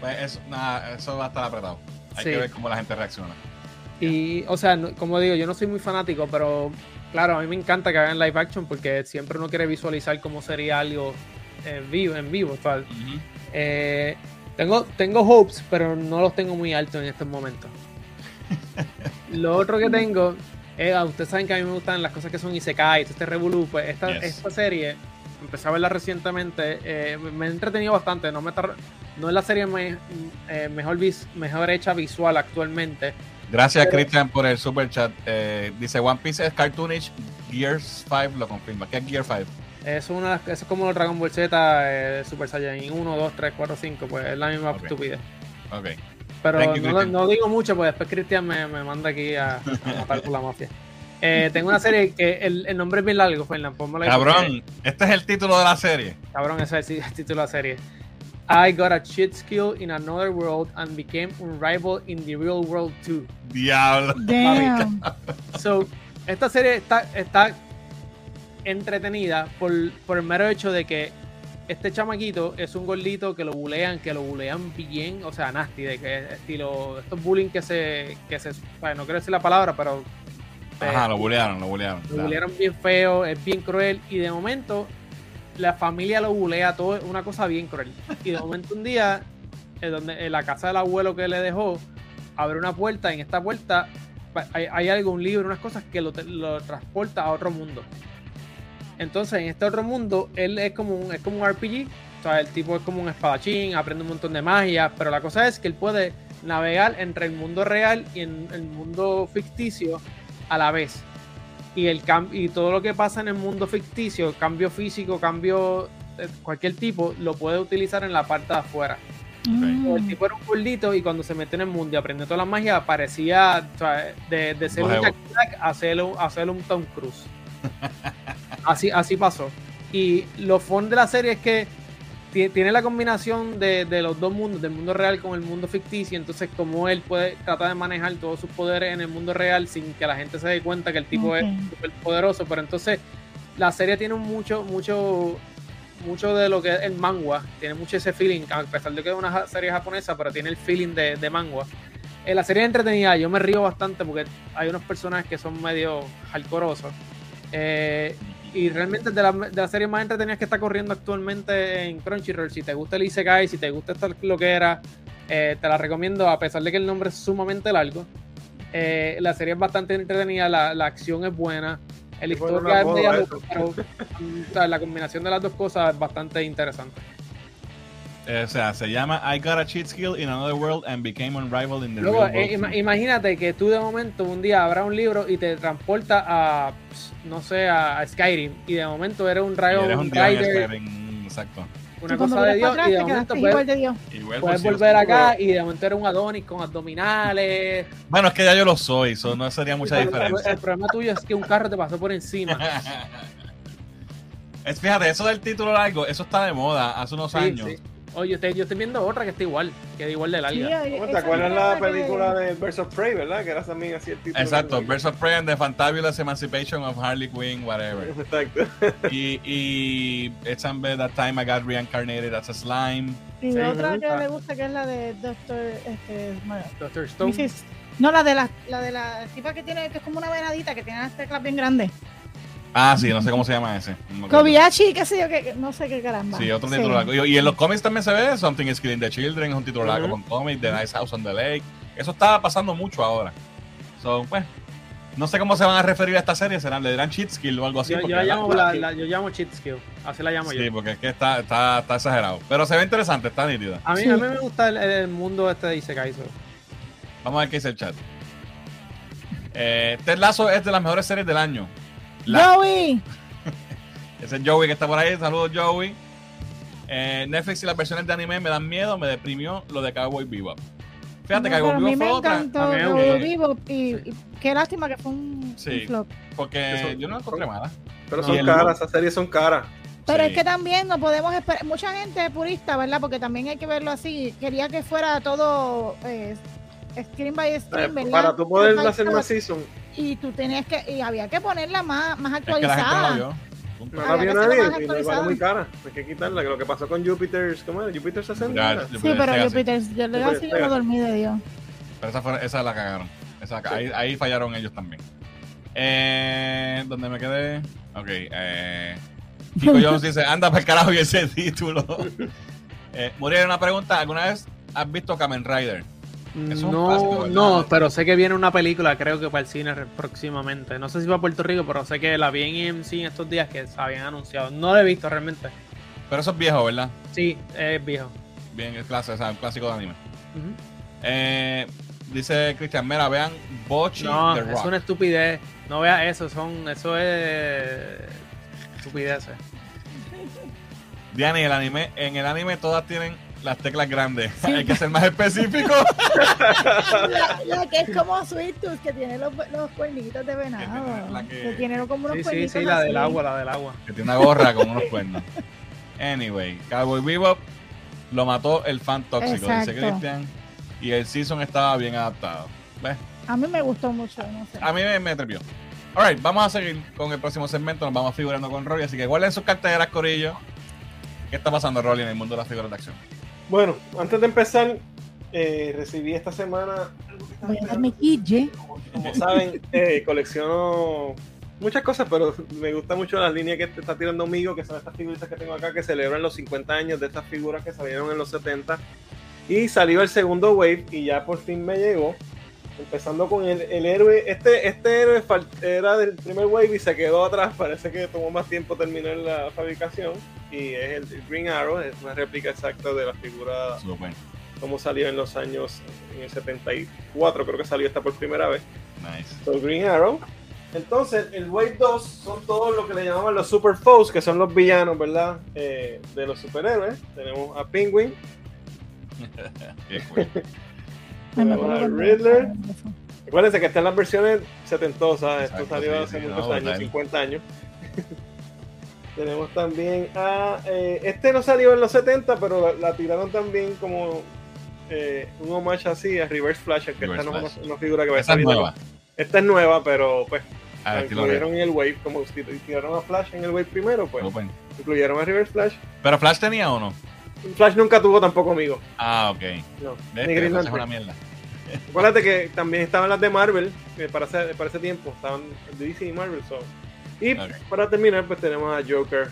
Pues eso, nada, eso va a estar apretado. Hay Sí. que ver cómo la gente reacciona. Y, o sea, no- como digo, yo no soy muy fanático, pero claro, a mí me encanta que hagan live action porque siempre uno quiere visualizar cómo sería algo en vivo. En vivo sea, Ujú. eh, tengo, tengo hopes, pero no los tengo muy altos en estos momentos. <laughs> Lo otro que tengo es, ah, ustedes saben que a mí me gustan las cosas que son Isekai, este revolú, pues esta, Yes. esta serie, empecé a verla recientemente, eh, me- he entretenido bastante, no, me tar- no es la serie me- eh, mejor, vis- mejor hecha visual actualmente, Gracias, Pero- Cristian, por el super chat. Eh, dice One Piece es cartoonish, Gears 5 lo confirma. ¿Qué es Gear 5? Eso es, una, eso es como los Dragon Ball Z, eh, Super Saiyan 1, 2, 3, 4, 5, pues es la misma estupidez. Ok. Pero you, no, no digo mucho, pues después Cristian me, me manda aquí a, a matar por la mafia. Eh, tengo una serie que el, el nombre es bien largo, Fernan, pónmelo ahí porque- Cabrón, este es el título de la serie. Cabrón, ese es el, el <laughs> título de la serie. I got a cheat skill in another world and became un rival in the real world too. Diablo. damn. <laughs> So, esta serie está, está entretenida por, por el mero hecho de que este chamaquito es un gordito que lo bulean, que lo bulean bien, o sea, nasty, de que estilo, estos bullying que se, que se, bueno, no quiero decir la palabra, pero eh, Ajá, lo bulearon, lo bulearon. lo bulearon bien feo, es bien cruel y de momento la familia lo bulea todo, es una cosa bien cruel. Y de momento un día, en, donde, en la casa del abuelo que le dejó, abre una puerta y en esta puerta pa- hay, hay algo, un libro, unas cosas que lo transporta a otro mundo. Entonces en este otro mundo, él es como un, es como un RPG, o sea, el tipo es como un espadachín, aprende un montón de magia, pero la cosa es que él puede navegar entre el mundo real y en el mundo ficticio a la vez. Y, el y todo lo que pasa en el mundo ficticio, cambio físico, cambio de cualquier tipo, lo puede utilizar en la parte de afuera. Mm. El tipo era un gordito y cuando se metió en el mundo y aprendió toda la magia, parecía o sea, de, de ser un. Jack Black a hacerle, un- a hacerle un Tom Cruise. <laughs> así, así pasó. Y lo fun de la serie es que ti- tiene la combinación de, de los dos mundos, del mundo real con el mundo ficticio. Entonces, como él puede tratar de manejar todos sus poderes en el mundo real sin que la gente se dé cuenta que el tipo es súper poderoso. Pero entonces, la serie tiene mucho, mucho, mucho de lo que es el manga. Tiene mucho ese feeling, a pesar de que es una serie japonesa, pero tiene el feeling de, de manga. Eh, la serie es entretenida, yo me río bastante porque hay unos personajes que son medio hardcoreosos. Eh, y realmente es de, la- de las series más entretenidas que está corriendo actualmente en Crunchyroll. Si te gusta el Isekai, si te gusta esta lo que era, eh, te la recomiendo a pesar de que el nombre es sumamente largo. Eh, la serie es bastante entretenida, la, la acción es buena. El historia es sea, la combinación de las dos cosas es bastante interesante. Eh, o sea, se llama I got a cheat skill in another world and became unrivaled in the Luego, real eh, world. ima- imagínate que tú de momento un día abras un libro y te transporta a, no sé, a, a Skyrim y de momento eres un rayo, eres un un rider, Skyrim, Exacto. una cosa de Dios para y de atrás, momento puedes, igual de Dios. Igual puedes volver acá y de momento eres un Adonis con abdominales. <laughs> Bueno, es que ya yo lo soy, eso no sería mucha diferencia. El problema tuyo es que un carro te pasó por encima. <laughs> Es, fíjate, eso del título largo, eso está de moda hace unos Sí, años. sí. Oye, yo estoy, yo estoy viendo otra que está igual, que es igual de Sí, larga. hay- ¿Cómo ¿Te acuerdas la que- película de Birds of Prey, verdad? Que era también así el título. Exacto, Birds of Prey and the Fantabulous Emancipation of Harley Quinn, whatever. <laughs> Exacto. y, y It's and That Time I Got Reincarnated as a Slime. Y Sí, otra que le gusta que es la de Doctor este, bueno, Doctor Stone. Mrs. No, la de la, la de la tipa que tiene, que es como una venadita, que tiene las teclas bien grandes. Ah, sí, no sé cómo se llama ese. no. Kobayashi, qué sé yo, que, no sé qué caramba. Sí, otro título largo. Y, y en los cómics también se ve Something is Killing the Children, es un título largo Ujú. con cómics, The Nice House on the Lake. Eso está pasando mucho ahora. So, pues, no sé cómo se van a referir a esta serie, serán, le dirán cheat skill o algo así. Yo, la la- llamo, la, la- yo llamo cheat skill. Así la llamo Sí, yo. porque es que está, está, está exagerado. Pero se ve interesante, está nítida. A mí, Sí. a mí me gusta el, el mundo este de Isekai. so. Vamos a ver qué dice el chat. Eh, Ted Lasso es de las mejores series del año. La- Joey, <laughs> Ese es Joey que está por ahí. Saludos, Joey. Eh, Netflix y las versiones de anime me dan miedo. Me deprimió lo de Cowboy Bebop. Fíjate, no, Cowboy Bebop me fue otra. encantó A mí me Cowboy gustó. Bebop y, y qué lástima que fue un, Sí. un flop. Porque Eso- yo no encontré mala. Pero Y son el- caras, esas series son caras. Pero Sí. es que también no podemos esperar, mucha gente purista, ¿verdad? Porque también hay que verlo así. Quería que fuera todo eh, screen by Eh, screen, ¿verdad? para tú poder hacer una season, Y tú tenías que, y había que ponerla más, más Es que no la actualizada. vio. Nadie más y no actualizada. vale muy cara. Hay que quitarla. Que lo que pasó con Jupiter's, ¿cómo era? Jupiter's 60. Ya, Sí, pero Legacy. Jupiter, yo le así yo Legacy. dormí de Dios. Pero esa, fue- esa la cagaron. Esa- ahí, ahí fallaron ellos también. Eh, ¿Dónde me quedé? Ok. Eh, Kiko Jones dice: Anda para el carajo y ese título. <laughs> eh, Muriel, una pregunta. ¿Alguna vez has visto Kamen Rider? Es No, clásico, no, pero sé que viene una película, creo que para el cine próximamente. No sé si para Puerto Rico, pero sé que la vi en EMC en estos días que se habían anunciado. No la he visto realmente. Pero eso es viejo, ¿verdad? Sí, es viejo. Bien, es clase, o sea, un clásico de anime. Eh, dice Cristian Mera: Vean Bochi No, The es Rock. una estupidez. No veas eso, son, eso es estupideces. Diani, el anime, en el anime todas tienen las teclas grandes. Hay que ser más específico. <laughs> La, la que es como Sweet Tooth, que tiene los, los cuernitos de venado. <laughs> Que tiene la que- Que, tiene como unos Sí, sí, cuernitos sí, la así. del agua, la del agua. que tiene una gorra con unos cuernos. Anyway, Cowboy Bebop lo mató el fan tóxico, dice Exacto. Cristian. Y el season estaba bien adaptado. ¿Ves? A mí me gustó mucho, no sé. A mí me, me atrevió. Alright, vamos a seguir con el próximo segmento. Nos vamos figurando con Rolly. Así que guarden sus carteras, Corillo. ¿Qué está pasando, Rolly, en el mundo de las figuras de acción? Bueno, antes de empezar, eh, recibí esta semana, Voy a darme quille. como saben, eh, colecciono muchas cosas, pero me gusta mucho la línea que te está tirando Migo, que son estas figuritas que tengo acá, que celebran los 50 años de estas figuras que salieron en los 70. Y salió el segundo wave y ya por fin me llegó. Empezando con el, el héroe. Este, este héroe era del primer wave y se quedó atrás. Parece que tomó más tiempo terminar la fabricación. Y es el, el Green Arrow, es una réplica exacta de la figura Súper. como salió en los años, en el 74 creo que salió esta por primera vez. Nice. So, Green Arrow. Entonces, el Wave 2 son todos lo que le llamaban los Super Foes, que son los villanos, ¿verdad? Eh, de los superhéroes. Tenemos a Penguin, <laughs> Me acuerdo Riddler. Acuérdense que están las versiones setentosas, esto salió hace sí, muchos no, años, brutal. 50 años. <laughs> Tenemos también a. eh, este no salió en los 70, pero la, la tiraron también como eh, un homage así a Reverse Flash, que Reverse esta no es una, figura que va a Esa es salir. nueva. Esta es nueva, pero pues Ah, incluyeron en el Wave, como si tiraron a Flash en el Wave primero, pues Súper. incluyeron a Reverse Flash. ¿Pero Flash tenía o no? Flash nunca tuvo tampoco amigo. Ah, ok. No, ¿Ves? ni Green Flash es una Lantern. mierda. <laughs> Acuérdate que también estaban las de Marvel, que para ese, para ese tiempo estaban DC y Marvel. so. Y para terminar, pues tenemos a Joker.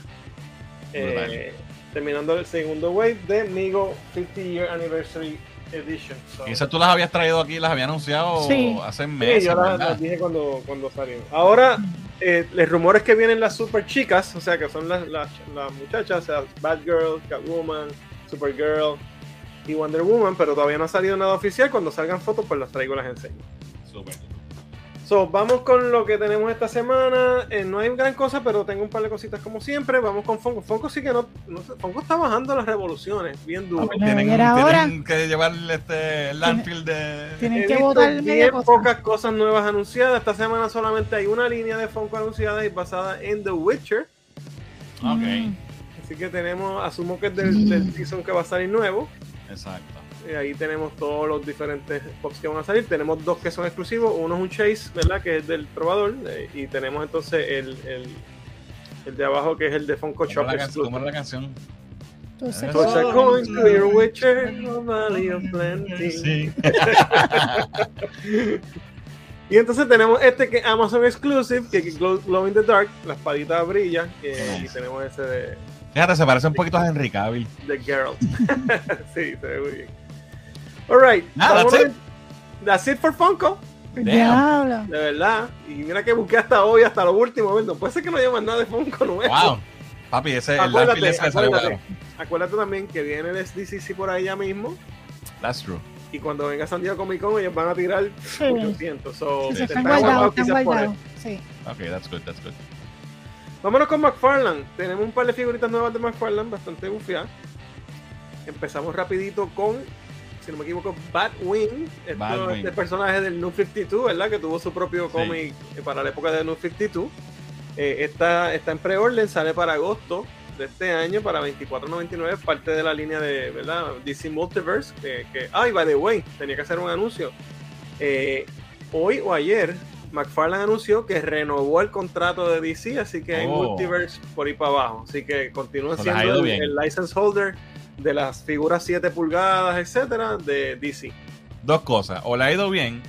eh, terminando el segundo wave de Migo 50 Year Anniversary Edition. So, ¿Y esas tú las habías traído aquí, las había anunciado Sí. hace sí, meses, yo las, dije cuando, cuando salieron. Ahora, eh, los rumores que vienen las super chicas, o sea, que son las, las, las muchachas, o sea, Batgirl, Catwoman, Supergirl y Wonder Woman, pero todavía no ha salido nada oficial. Cuando salgan fotos, pues las traigo y las enseño. Súper. So, vamos con lo que tenemos esta semana. Eh, no hay gran cosa, pero tengo un par de cositas como siempre. Vamos con Funko. Funko sí que no, no está bajando las revoluciones, bien duro. Ah, Tienen, ver ahora. tienen que llevar este el landfill de. Tienen He que votar media bien cosa. pocas cosas nuevas anunciadas. Esta semana solamente hay una línea de Funko anunciada y basada en The Witcher. Ok, Mm. Así que tenemos, asumo que es del, del season que va a salir nuevo. exacto. Y ahí tenemos todos los diferentes pops que van a salir. Tenemos dos que son exclusivos. Uno es un Chase, ¿verdad? Que es del probador. eh, y tenemos entonces el, el, el de abajo, que es el de Funko ¿Cómo Shop cómo era la canción? Entonces, a coin your Witcher, no Valley of Plenty. Sí. <laughs> Y entonces tenemos este que es Amazon Exclusive, que es Glow, Glow in the Dark. La espadita brilla. eh. Y tenemos ese de, Fíjate, se parece un poquito a Henry Cavill. de Geralt. <laughs> sí, se ve muy bien. Alright. Ah, that's it. That's it for Funko. Diablo. De verdad. Y mira que busqué hasta hoy, hasta lo último. No puede ser que no haya más nada de Funko nuevo. Wow. Papi, ese el Acuérdate, landfill ese acuérdate. Acuérdate también que viene el SDCC por ahí ya mismo. That's true. Y cuando venga San Diego Comic Con, ellos van a tirar 800. So, Sí, te están guardados, están guardados. Sí. Ok, that's good, that's good. Vámonos con McFarlane. Tenemos un par de figuritas nuevas de McFarlane, bastante bufiadas. Empezamos rapidito con, si no me equivoco, Batwing. Esto Batwing. es el personaje del New 52, ¿verdad? Que tuvo su propio cómic para la época de New 52. Eh, esta está en preorden, sale para agosto de este año para 24.99, parte de la línea de, ¿verdad? DC Multiverse. Que, que, ay, by the way, tenía que hacer un anuncio. Eh, hoy o ayer, McFarlane anunció que renovó el contrato de DC, así que hay Oh. Multiverse por ahí para abajo. Así que continúa siendo el license holder de las figuras 7 pulgadas, etcétera, de DC. Dos cosas. O le ha ido bien,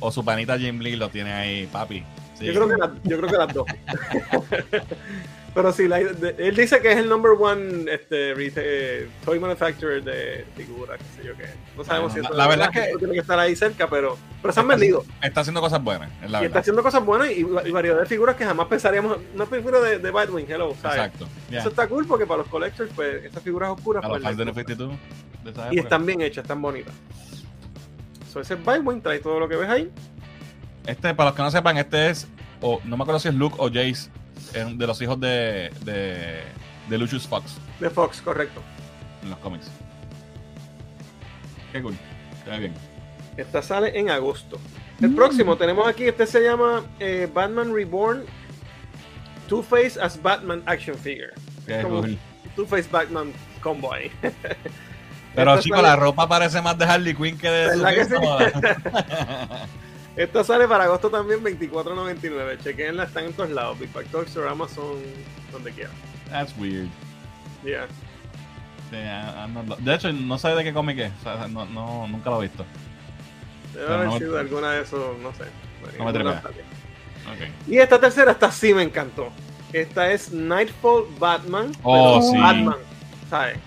o su panita Jim Lee lo tiene ahí, papi. Sí. Yo, creo que la- yo creo que las dos. <laughs> Pero sí, la- de- él dice que es el number one este, retail- eh, toy manufacturer de figuras, qué sé yo qué. No sabemos Bueno, si la- eso la es verdad verdad, que- tiene que estar ahí cerca, pero, pero se han vendido. Está haciendo cosas buenas, es la Y está haciendo cosas buenas y, y variedad de figuras que jamás pensaríamos. Una figura de, de Batwing, hello, ¿sabes? Exacto. Eso está cool porque para los collectors, pues, estas figuras oscuras. A los pues, fans de les New gusta. 52 de esa Y están bien hechas, están bonitas. So, ese Batwing trae todo lo que ves ahí. Este, para los que no sepan, este es, o no me acuerdo si es Luke o Jace, es de los hijos de, de, de Lucius Fox De Fox, correcto. en los cómics. Qué cool. Ve bien. Esta sale en agosto. El Mm. próximo tenemos aquí, este se llama eh, Batman Reborn Two-Face as Batman Action Figure. Qué Como- cool. Two-Face Batman Combo ahí. Pero Esta chicos, sale- la ropa parece más de Harley Quinn que de ¿Verdad que Superman. <laughs> Esta sale para agosto también, 24.99. Chequenla, están en todos lados. Big Bag Toys or Amazon, donde quiera. That's weird. Yeah. Not- De hecho, no sé de qué cómic es. O sea, no, no, nunca lo he visto. Debe Pero haber no me- sido alguna de esos, no sé. No me Alguna tripea. también. Ok. Y esta tercera, esta sí me encantó. Esta es Nightfall Batman. Oh, sí. Batman, ¿sabes?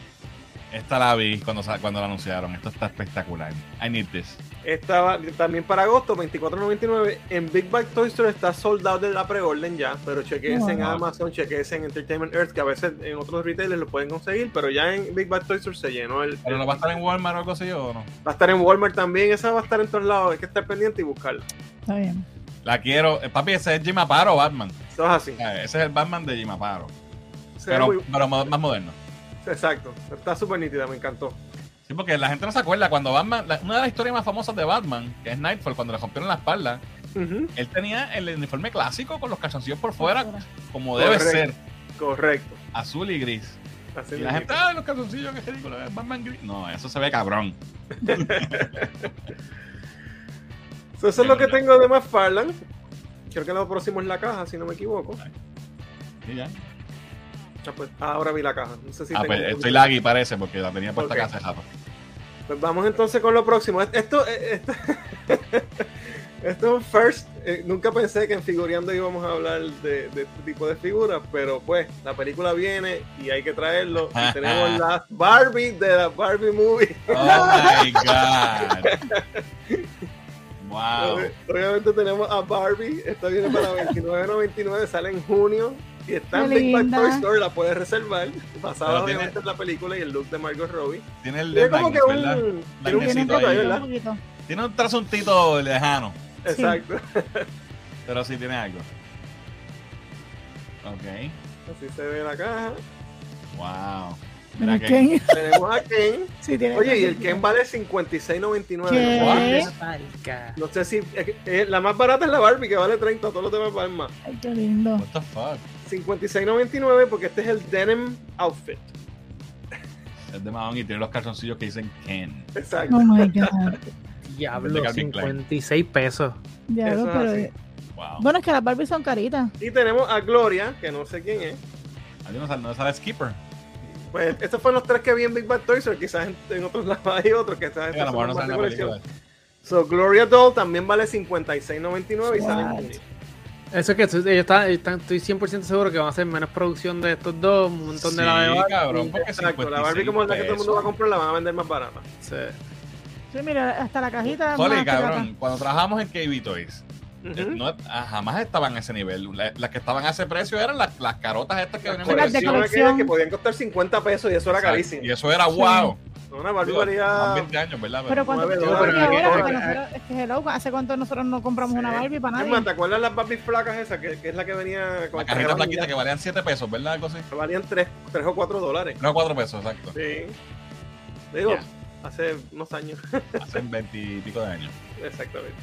Esta la vi cuando, cuando la anunciaron. Esto está espectacular. I need this. Esta va también para agosto, 24.99. En Big Bag Toy Store está soldado de la preorden ya, pero chequense en. Amazon, chequense en Entertainment Earth, que a veces en otros retailers lo pueden conseguir, pero ya en Big Bag Toy Store se llenó el. ¿Pero no va a estar en Walmart o algo así o no? Va a estar en Walmart también, esa va a estar en todos lados, hay que estar pendiente y buscarla. Está bien. La quiero. Eh, Papi, ese es Jim Aparo Batman. Eso es así. Ah, Ese es el Batman de Jim Aparo. Pero, muy- pero más moderno. Exacto, está súper nítida, me encantó. Sí, porque la gente no se acuerda cuando Batman, la- una de las historias más famosas de Batman, que es Nightfall, cuando le rompieron la espalda, él tenía el uniforme clásico con los calzoncillos por fuera, como debe Correcto. ser, Correcto. azul y gris. Así Y la gente, ah, los calzoncillos, qué ridículo, es Batman gris. No, eso se ve cabrón. <laughs> So, eso es lo que tengo de McFarlane. Creo que lo próximo es la caja, si no me equivoco. Y ya. Ah, pues, ahora vi la caja. No sé si ah, pues estoy laggy parece, porque la tenía puesta Ok. acá hace rato. Pues vamos entonces con lo próximo. Esto, eh, esto, <laughs> esto es un first. Eh, nunca pensé que en Figureando íbamos a hablar de, de este tipo de figuras, pero pues la película viene y hay que traerlo. Y <laughs> tenemos la Barbie de la Barbie Movie. Oh my god. <laughs> Wow. Obviamente tenemos a Barbie. Esta viene para 29.99, sale en junio. <laughs> Y está en Big. Toy Store, la puedes reservar. Basada obviamente tiene- en la película y el look de Margot Robbie. Tiene el Tiene como que ¿verdad? un. Tiene un ahí, ¿verdad? Tiene un trasuntito lejano, Exacto. <laughs> pero sí tiene algo. Ok. Así se ve la caja. Wow. Mira, Ken. Tenemos a Ken. Sí, tiene Oye, y el. Ken vale 56.99. ¿Qué? Marica. No sé si. eh, la más barata es la Barbie, que vale 30. Todos los demás valen más. Ay, qué lindo. What the fuck? 56.99 porque este es el denim outfit. Es de Mahon y tiene los calzoncillos que dicen Ken. Exacto. Oh my God. Diablo, Calvin Klein. 56 pesos. Es. Wow. Bueno, es que las Barbies son caritas. Y tenemos a Gloria, que no sé quién es. No sale, no sale Skipper. Pues estos fueron los tres que vi en Big Bad Toys, o quizás en, en otros <laughs> lados hay otros que están Sí, a lo mejor no sale en la película. So, Gloria Doll también vale 56.99 y sale en What? junio. Eso es que ellos están, están- estoy 100% seguro que van a hacer menos producción de estos dos, un montón de la de Barbie. cabrón, porque Exacto, la 56 Barbie como es la que todo el mundo va a comprar, la van a vender más barata. Sí. Sí, mira, hasta la cajita. Soli, más cabrón, cuando trabajamos en KB Toys, eh, no, ah, jamás estaban a ese nivel. La- Las que estaban a ese precio eran las, las carotas estas que venían de Colección que podían costar 50 pesos y eso era Exacto. carísimo. Y eso era Sí. Una Barbie Digo, valía... son 20 años, ¿verdad? Pero Pero porque que- nosotros, es que hello, ¿hace cuánto nosotros no compramos una Sí. Barbie para nadie? más, ¿te acuerdas las Barbies flacas esas? Que, que es la que venía con la cajita plaquita que valían 7 pesos, ¿verdad? Algo así. que valían 3, o 4 dólares. No, 4 pesos, exacto. Sí. Digo, Ya. hace unos años. Hace 20 y pico de años. <laughs> Exactamente.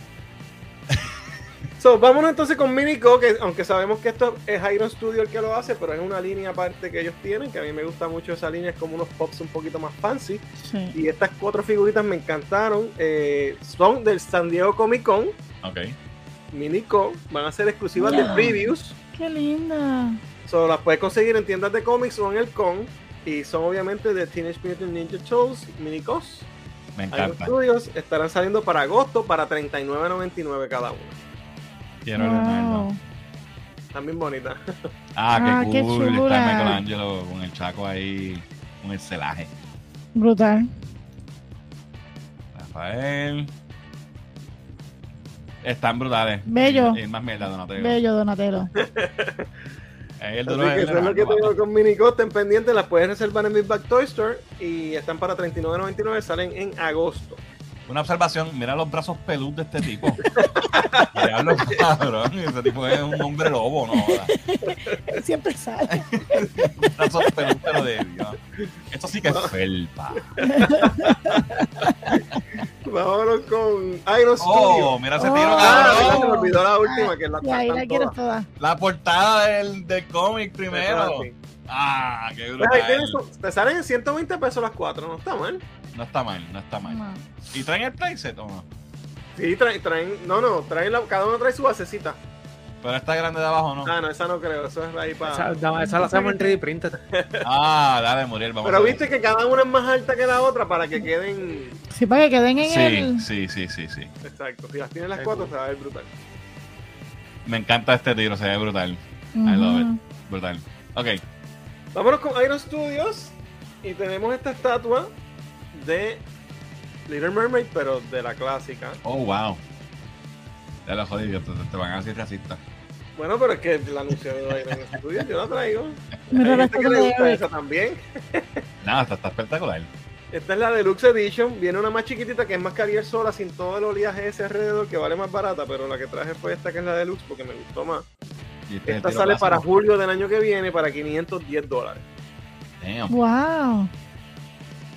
So, vámonos entonces con Minico, que aunque sabemos que esto es Iron Studio el que lo hace, pero es una línea aparte que ellos tienen, que a mí me gusta mucho esa línea, es como unos pops un poquito más fancy. Sí. Y estas cuatro figuritas me encantaron. eh, son del San Diego Comic Con, Ok. Minico, van a ser exclusivas de previews. Qué linda. So, las puedes conseguir en tiendas de cómics o en el con. Y son obviamente de Teenage Mutant Ninja Turtles, Minicos. Me Iron encanta. Studios estarán saliendo para agosto para $39.99 cada una. Quiero ordenarlo. Wow. También bonita. Ah, Ah, qué qué cool. Está chula. Michelangelo con el chaco ahí, con el celaje. Brutal. Rafael. Están brutales. Bello. Y, y más mierda, Donatello. Bello Donatello. <laughs> El Así es que eso es lo que tengo con Minico. Estén pendientes, las puedes reservar en Big Bag Toy Store y están para $39.99. Salen en agosto. Una observación, mira los brazos peludos de este tipo. <laughs> Diablo, cabrón. Ese tipo es un hombre lobo, ¿no? Siempre sale. <laughs> Brazos peludos, pero de Dios. Esto sí que es felpa. Vámonos con Iron Oh, Studio. mira ese Oh. tiro, Ah, cabrón. se me olvidó la última, que es la la toda. La portada del, del cómic primero. Ah, qué Pues ahí tienes brutal. te salen en 120 pesos las cuatro, no está mal. No está mal, no está mal. No. ¿Y traen el playset o no? Sí, traen, traen no, no, traen la, cada uno trae su basecita. Pero esta grande de abajo no. Ah, no, esa no creo, eso es ahí para. Esa, la hacemos en 3D printed. Ah, dale, Muriel, vamos Pero viste que cada una es más alta que la otra para que queden. Sí, para que queden en Sí, el. sí, sí, sí, sí. Exacto, si las tienes las cuatro, se va a ver brutal. Me encanta este tiro, se ve brutal. I Ujú. love it. Brutal. Ok. Vámonos con Iron Studios y tenemos esta estatua de Little Mermaid, pero de la clásica. Oh, wow. Ya lo jodí, te, te van a decir racista. Bueno, pero es que el anuncio de Iron <laughs> Studios yo la traigo. Mira Hay la gente que estatua le gusta esa también. <laughs> Nada, está, está espectacular. Esta es la Deluxe Edition. Viene una más chiquitita que es más Carrier sola, sin todo el oleaje ese alrededor, que vale más barata, pero la que traje fue esta que es la Deluxe porque me gustó más. Este Esta sale para julio del año que viene para 510 dólares. Damn. Wow.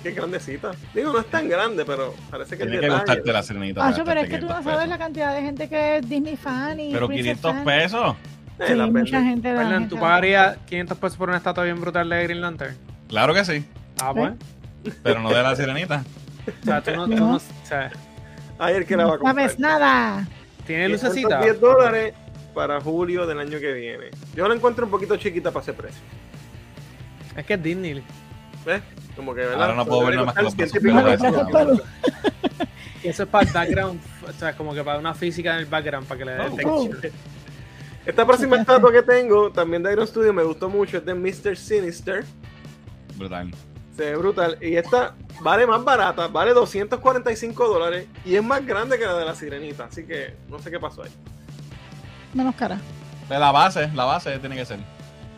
Qué grandecita. Digo, no es tan grande, pero parece que Tiene que gustarte la sirenita. Acho, pero es que tú no 500 sabes la pesos. cantidad de gente que es Disney fan y Pero Princess 500 fan. pesos. Eh, Sí, las mucha gente. la gente ¿tú la- pagarías 500 pesos por una estatua bien brutal de Green Lantern? Claro que sí. Ah, pues. Pero no de la sirenita. O sea, tú no, tú No. no- o sea, Ay, el que la va a No comprar. sabes nada. tiene lucecita. 10 dólares para julio del año que viene. Yo la encuentro un poquito chiquita para ese precio. Es que es Disney. ¿Ves? Como que, ¿verdad? Ahora no puedo ver nada más que los pesos. Y <laughs> eso es para el background, o sea, como que para una física en el background, para que le dé Oh. texture. Esta próxima estatua que tengo, también de Iron Studio, me gustó mucho. Es de Mr. Sinister. Brutal. Se ve brutal. Y esta vale más barata, vale 245 dólares. Y es más grande que la de la sirenita. Así que no sé qué pasó ahí. Menos cara. La base, la base tiene que ser.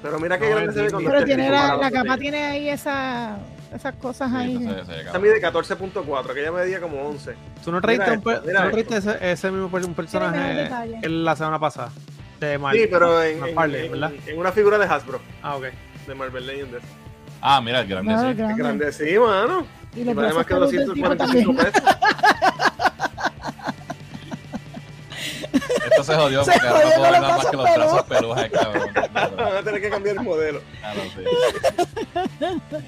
Pero mira qué No, grande se ve cuando Pero tiene la, la capa tiene ahí esa, esas cosas Sí, ahí. Esta cabrón. mide 14.4, aquella medía como 11. ¿Tú no traiste, un, esto, no traiste ese, ese mismo un personaje en la semana pasada? De Marvel. Sí, pero en, en- Marvel, en- ¿verdad? en una figura de Hasbro, Ah, ok. de Marvel Legends. Ah, mira, el grande, No, sí. el grande. Grande, sí, mano. Y Y los vale brazos más que peludos del tipo 245 también. pesos. Esto se jodió Se porque ahora no puedo ver nada más que los brazos peludos, cabrón. <laughs> Van a tener que cambiar el modelo. Claro, sí. <laughs>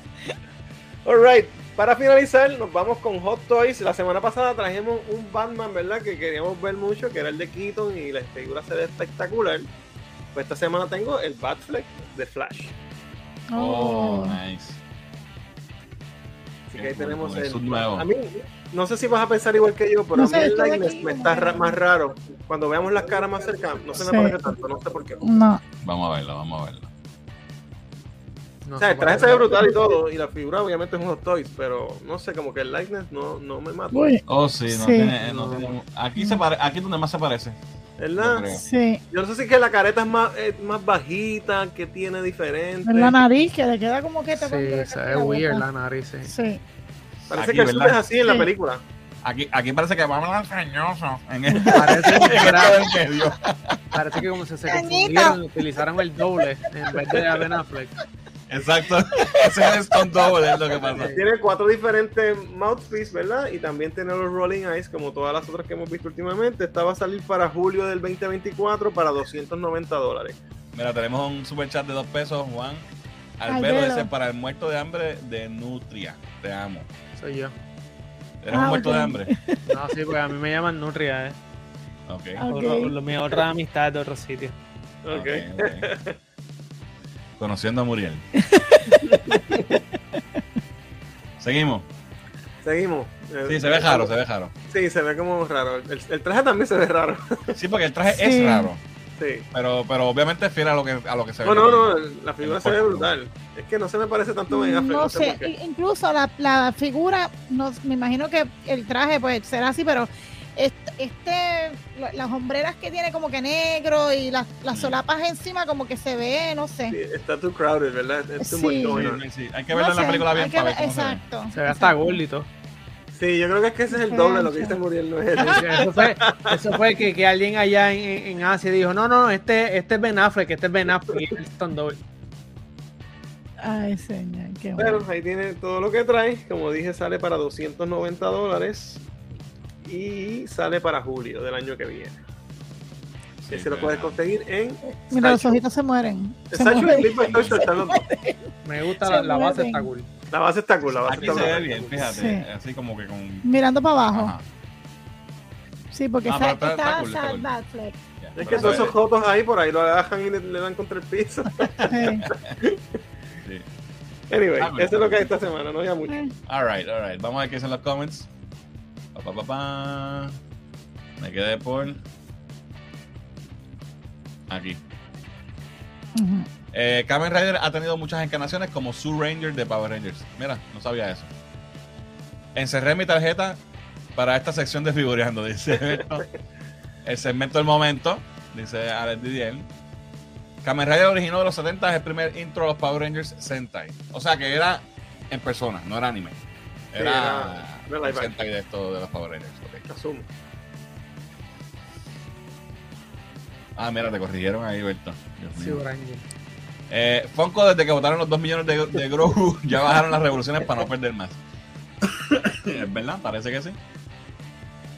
Alright, para finalizar, nos vamos con Hot Toys. La semana pasada trajimos un Batman, ¿verdad? Que queríamos ver mucho, que era el de Keaton y la figura se ve espectacular. Pues esta semana tengo el Batfleck de Flash. Oh, Oh. nice. Así que ahí tenemos el. A mí, no sé si vas a pensar igual que yo, pero No a mí sé, el likeness aquí me está ra- más raro. Cuando veamos las caras más cercanas, no se me Sí. parece tanto, no sé por qué. No. Vamos a verlo, vamos a verlo. No O sea, el traje se ve brutal y todo, y la figura obviamente es un Hot Toys, pero no sé, como que el likeness no, no me mata. Uy, Oh, sí, no Sí. tiene. No tiene aquí, se pare, aquí es donde más se parece. ¿Verdad? Sí. Yo no sé si es que la careta es más, es más bajita, que tiene diferente. En la nariz que le queda como que te Sí, se ve weird la nariz, sí. Sí. Parece Aquí, que el suit es ¿verdad? así en la película. Aquí, aquí parece que vamos a cañoso. En el, Parece que, <laughs> parece que como si se Cañito. confundieron y utilizaron el doble en vez de Ben Affleck. Exacto. <laughs> Ese es el stunt double, es lo que pasa. Tiene cuatro diferentes mouthpiece, ¿verdad? Y también tiene los Rolling Eyes, como todas las otras que hemos visto últimamente. Esta va a salir para julio del 2024 para 290 dólares. Mira, tenemos un super chat de dos pesos, Juan. Albero. Dice para el muerto de hambre de Nutria. Te amo. Soy yo. ¿Eres Ah, un muerto ok. de hambre? <laughs> No, sí, porque a mí me llaman Nutria, eh. Ok. Ah, Ok. Otro- lo- mi otra amistad de otro sitio. Ok. ok, ok. <laughs> Conociendo a Muriel. <laughs> Seguimos. Seguimos. Sí, se ve raro, se ve raro. Sí, se ve como raro. El, el traje también se ve raro. Sí, porque el traje Sí. es raro. Sí. Pero, pero obviamente es fiel a lo que, a lo que se ve. No, no, no, la figura se ve brutal. Es que no se me parece tanto Ben Affleck. No sé, incluso la, la figura, no, me imagino que el traje pues será así, pero este, este la- las hombreras que tiene como que negro y las, las solapas encima como que se ve, no sé. Sí, está too crowded, ¿verdad? Es too Sí. much going on. Sí, sí, Hay que No verlo en la sé, película bien para ver cómo se ve. Exacto. Se ve hasta gordito. Sí, yo creo que es que ese es el doble de lo que dice Muriel, no es. Eso fue, eso fue que, que alguien allá en, en- Asia dijo, no, no, este, este es Ben Affleck, este es Ben Affleck, y es. Ay, señor, qué bueno. Pero ahí tiene todo lo que trae. Como dije, sale para 290 dólares. Y sale para julio del año que viene. Sí, Ese lo puedes conseguir en. Mira, los ojitos se mueren. Se. Me gusta, Se la, la base está cool. La base está cool, la base Aquí está se ve bien, fíjate. Sí. Así como que con. Mirando para abajo. Ajá. Sí, porque Ah, está, está- cool, cool. Es que todos esos jotos ahí por ahí lo agarran y le, le dan contra el piso. <laughs> Sí. Anyway, Ah, bueno. eso es lo que hay esta semana, no ya mucho. Eh, Alright, alright. Vamos a ver qué dicen los comments. Pa, pa, pa, pa. Me quedé por. Aquí. ujú. Eh, Kamen Rider ha tenido muchas encarnaciones como Sue Ranger de Power Rangers. Mira, no sabía eso. Encerré mi tarjeta para esta sección de figureando, dice. <laughs> el segmento del momento, dice Alex Didier. Kamen Rider originó de los 70 es el primer intro de los Power Rangers Sentai. O sea que era en persona, no era anime. Sí, Era, live Sentai de esto de los Power Rangers. Asumo. Ah, mira, te corrigieron ahí. Dios Sí. Eh, Funko, desde que votaron los 2 millones de, de Grogu, <laughs> ya bajaron las revoluciones para no perder más. <coughs> es verdad, parece que sí.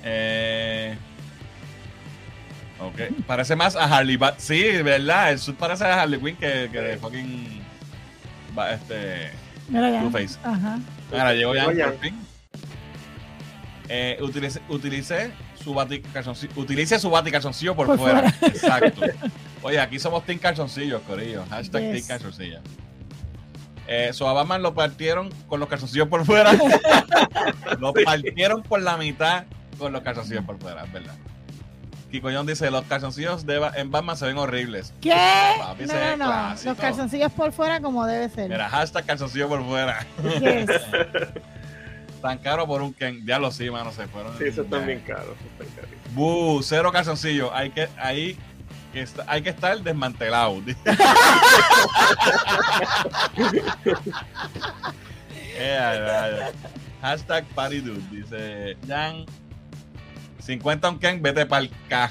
Eh, ok, parece más a Harley Bat. Sí, verdad, el suit parece a Harley Quinn que, que de fucking. va- Este. Mira ya. Two-Face. Ajá. Mira, llegó ya Llegó por fin. Eh, utilicé, utilicé su bati calzoncillo, utilice su bati calzoncillo por, Por fuera. <laughs> Exacto. Oye, aquí somos Team Calzoncillos, Corillo. Hashtag Yes. Team Calzoncillos. Eh, a Batman lo partieron con los calzoncillos por fuera. <laughs> lo partieron por la mitad con los calzoncillos por fuera, es verdad. Kiko John dice, los calzoncillos de Ba- en Batman se ven horribles. ¿Qué? Papi, No, no, no. Los calzoncillos por fuera como debe ser. Mira, hashtag calzoncillo por fuera. Yes. <laughs> Tan caro por un Ken. Ya lo sí, mano, se fueron. Sí, eso está bien caro. eso está carísimo. Bu, cero calzoncillo. Hay que, ahí que está- hay que estar desmantelado. <laughs> Eh. Hashtag party dude, dice Jan. 50 un Ken, vete pa'l K.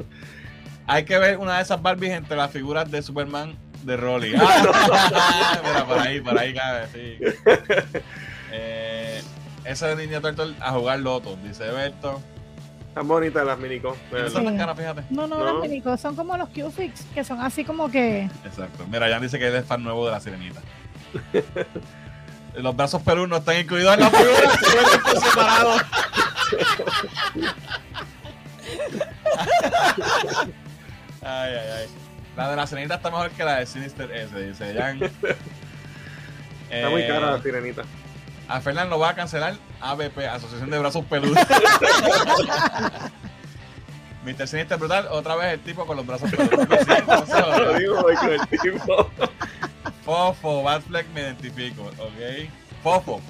<laughs> Hay que ver una de esas Barbies entre las figuras de Superman de Rolly. <laughs> Ah, mira, por ahí, por ahí cabe, sí. Eh, esa de Ninja Turtle a jugar loto, dice Berto. Están bonitas las minicos. No verdad. son tan caras, fíjate. No, no, No. los minicos son como los Q-Fix, que son así como que. Exacto. Mira, Jan dice que él es fan nuevo de la sirenita. <laughs> Los brazos Perú no están incluidos en la figura, <laughs> siempre por separado. Ay, ay, ay. La de la sirenita está mejor que la de Sinister S, dice Jan. Está muy cara la sirenita. A Fernán lo va a cancelar ABP, Asociación de Brazos Peludos. <laughs> Mr. Sinister brutal, otra vez el tipo con los brazos <laughs> peludos. Lo digo el tipo. Fofo, Batfleck me identifico, ok. Fofo.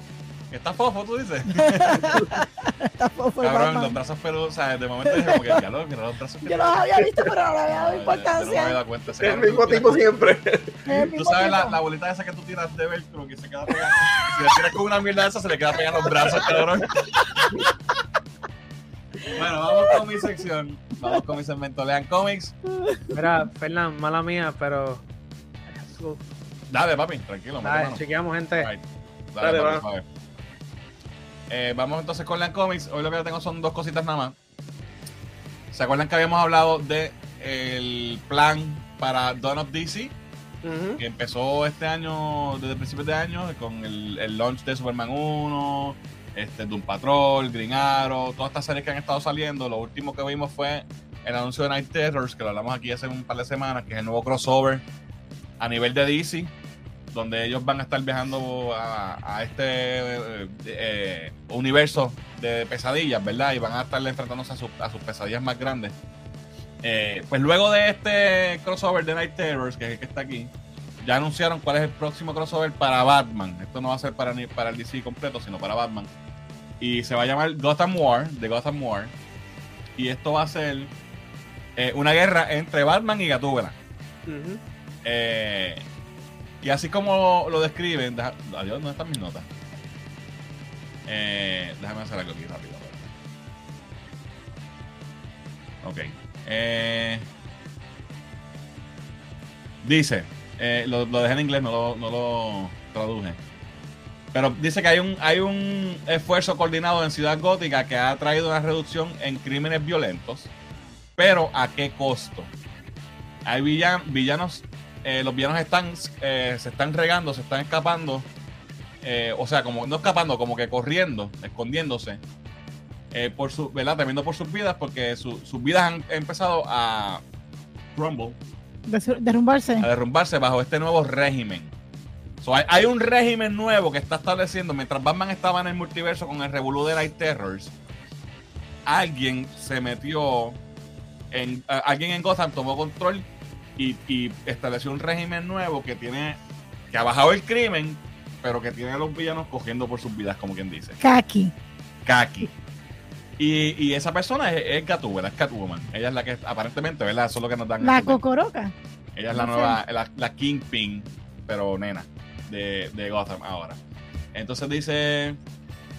¿Está fofo, tú dices? <laughs> Está fofo el Cabrón, Batman. los brazos peludos, o sea, de momento dije como que, ya lo, mira los brazos Yo los había visto, pero no le había dado ya no me había importancia. dado cuenta. Ese Es el mismo tipo siempre. El Tú sabes la, la bolita esa que tú tiras de velcro que se queda pegada. Si le tiras con una mierda de esa, se le queda pegada los brazos, cabrón. bueno, vamos con mi sección. Vamos con mi segmento. Lean cómics. Mira, Fernán, mala mía, pero. Dale, papi, tranquilo. Dale, chequeamos, gente. Right. Dale, papi. Eh, vamos entonces con Lean Comics. Hoy lo que tengo son dos cositas nada más. ¿Se acuerdan que habíamos hablado de el plan para Dawn of DC? Que empezó este año, desde principios de año, con el, el launch de Superman 1, este, Doom Patrol, Green Arrow, todas estas series que han estado saliendo. Lo último que vimos fue el anuncio de Night Terrors, que lo hablamos aquí hace un par de semanas, que es el nuevo crossover a nivel de DC, donde ellos van a estar viajando a, a este eh, eh, universo de pesadillas, ¿verdad? Y van a estar enfrentándose a, sus- a sus pesadillas más grandes. Eh, pues luego de este crossover de Night Terrors, que es el que está aquí, ya anunciaron cuál es el próximo crossover para Batman. Esto no va a ser para, ni- para el DC completo, sino para Batman. Y se va a llamar Gotham War, de Gotham War. Y esto va a ser una guerra entre Batman y Gatúbela. Eh, y así como lo describen, adiós, ¿dónde están mis notas? Eh, déjame hacer algo aquí rápido. Ok. Eh, dice, eh, lo, lo dejé en inglés, no lo, no lo traduje. Pero dice que hay un, hay un esfuerzo coordinado en Ciudad Gótica que ha traído una reducción en crímenes violentos. Pero ¿a qué costo? Hay villan- villanos, eh, los villanos están, eh, se están regando, se están escapando. eh, o sea, como no escapando, como que corriendo, escondiéndose. por su, ¿verdad? Temiendo por sus vidas, porque su- sus vidas han empezado a crumble, Des- derrumbarse. a derrumbarse bajo este nuevo régimen. So, hay, hay un régimen nuevo que está estableciendo, mientras Batman estaba en el multiverso con el Revolu de Terrors, alguien se metió en, alguien en Gotham tomó control y, y estableció un régimen nuevo que tiene, que ha bajado el crimen, pero que tiene a los villanos cogiendo por sus vidas, como quien dice. Kaki. Kaki. Y, y esa persona es, es Gatúbela, es Catwoman. Ella es la que, aparentemente, ¿verdad? Eso es lo que nos dan. La cocoroca. Ella es la no nueva, la, la Kingpin, pero nena, de, de Gotham ahora. Entonces dice,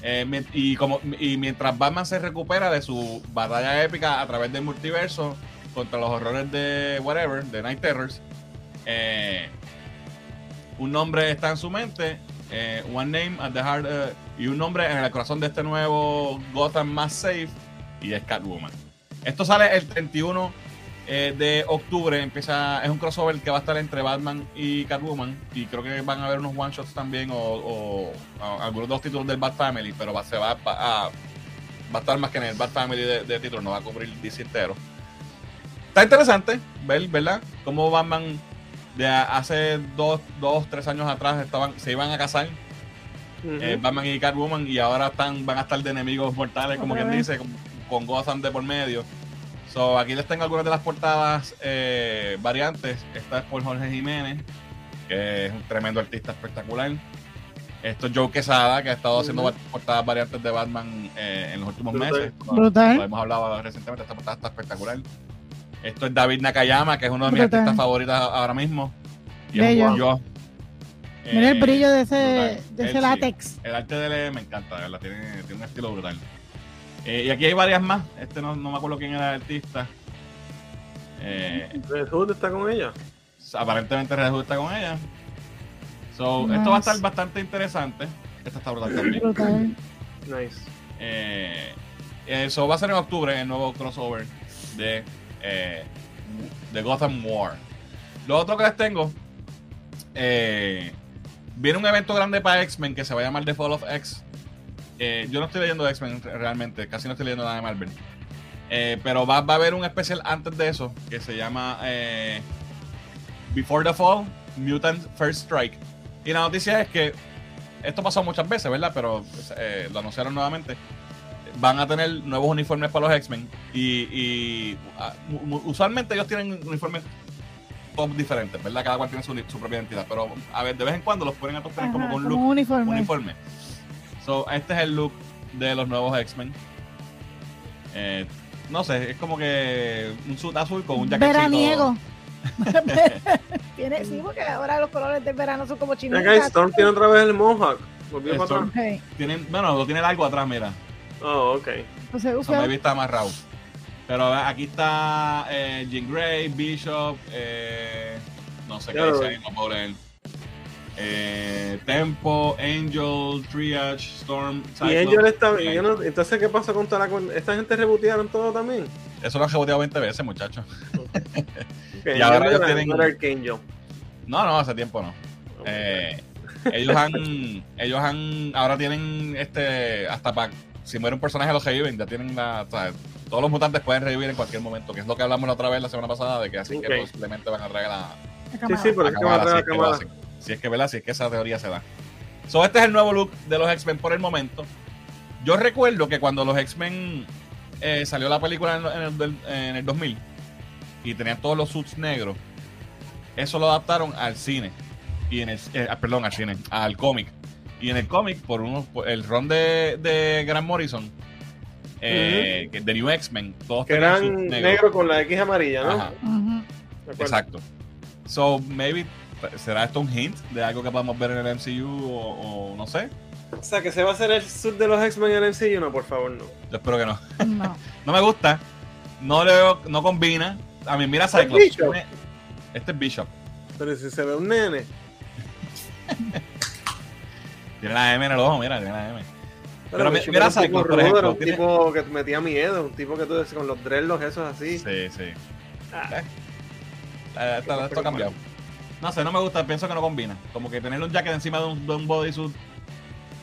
eh, y, como, y mientras Batman se recupera de su batalla épica a través del multiverso contra los horrores de whatever, de Night Terrors, eh, un nombre está en su mente, eh, one name at the heart, eh, y un nombre en el corazón de este nuevo Gotham más safe, y es Catwoman. Esto sale el 31 eh, de octubre empieza, es un crossover que va a estar entre Batman y Catwoman y creo que van a haber unos one shots también o, algunos dos títulos del Bat Family, pero va a estar más que en el Bat Family de, de títulos, no va a cubrir el DC entero. Está interesante ver, ¿verdad? Cómo Batman de a- hace dos, dos, tres años atrás estaban, se iban a casar Ujú. eh, Batman y Catwoman y ahora están, van a estar de enemigos mortales, como quien dice, con, con Gotham de por medio. So, aquí les tengo algunas de las portadas eh, variantes. Esta es por Jorge Jiménez, que es un tremendo artista espectacular. Esto es Joe Quesada, que ha estado haciendo portadas variantes de Batman eh, en los últimos Brutal. meses. Brutal. Lo hemos hablado recientemente, esta portada está espectacular. Esto es David Nakayama, que es uno de mis Brutal. artistas favoritos ahora mismo. Y es un yo. Mira el Eh, brillo de ese, de ese sí. látex. El arte de él me encanta, de verdad. Tiene, tiene un estilo brutal. Eh, y aquí hay varias más. Este no, no me acuerdo quién era el artista. Eh, Red Hood está con ella. aparentemente Red Hood está con ella. So, Esto va a estar bastante interesante. Esta está brutal también. Brutal. Nice. Eh, eso va a ser en octubre el nuevo crossover de, eh, de Gotham War. Lo otro que les tengo, eh, viene un evento grande para X-Men que se va a llamar The Fall of X. Eh, yo no estoy leyendo X-Men realmente, casi no estoy leyendo nada de Marvel. Eh, pero va, a haber un especial antes de eso que se llama Before the Fall, Mutant First Strike. Y la noticia es que esto pasó muchas veces, ¿verdad? Pero lo anunciaron nuevamente. Van a tener nuevos uniformes para los X-Men. Y, y, ah, usualmente ellos tienen uniformes todos diferentes, ¿verdad? Cada cual tiene su, su propia identidad. Pero a ver, de vez en cuando los ponen a todos tener como con look un uniforme. uniforme. So, este es el look de los nuevos X-Men. Eh, no sé, es como que un suit azul con un jaquecito. Veraniego. <laughs> Tiene, sí, porque ahora los colores del verano son como chinos. Storm tiene otra vez el Mohawk. Volvió para Storm. atrás. Okay. Tienen, bueno, lo tiene largo atrás, mira. Oh, ok. Entonces, So, maybe está amarrado. Pero eh, aquí está eh, Jean Grey, Bishop, eh, no sé qué dice ahí, no puedo leer. Eh, Tempo, Angel, Triage, Storm, Y Angel está. No- entonces, ¿qué pasa con toda la. ¿Esta gente rebotearon todo también? Eso lo han reboteado 20 veces, muchachos. <laughs> Y ahora no ellos tienen- Archangel. No, no, hace tiempo no. Eh, ellos han, ellos han, ahora tienen este, hasta para, si muere un personaje los reviven, ya tienen la, o sea, todos los mutantes pueden revivir en cualquier momento, que es lo que hablamos la otra vez la semana pasada, de que así que posiblemente van a traer la, la Sí, sí, pero la es que va a traer si la es que. Si es que, ¿verdad? Si es que esa teoría se da. So, este es el nuevo look de los X-Men por el momento. Yo recuerdo que cuando los X-Men eh, salió la película en, en el, en el 2000 y tenían todos los suits negros, eso lo adaptaron al cine. Y en el, eh, ah, perdón, al cine, al cómic. Y en el cómic, por unos, por el ron de, de Grant Morrison, eh, que- de New X-Men, todos Que eran negros. negro con la X amarilla, ¿no? Ajá. Exacto. So, maybe, ¿será esto un hint de algo que podemos ver en el MCU o, o no sé? O sea, que se va a hacer el sub de los X-Men en el MCU, no, por favor, no. Yo espero que no. No. <laughs> No me gusta. No le veo, no combina. A mí, mira ¿Este es Cyclops. Este es Bishop. Pero si se ve un nene. <laughs> Tiene la M en el ojo, mira, tiene la M. Pero mi- mira era un tipo por ejemplo, Era un tiene- tipo que metía miedo, un tipo que tú decías con los dreadlocks esos así. Sí, sí. Ah. Eh, eh, esto, esto ha cambiado. No sé, no me gusta, pienso que no combina. Como que tener un jacket encima de un, de un bodysuit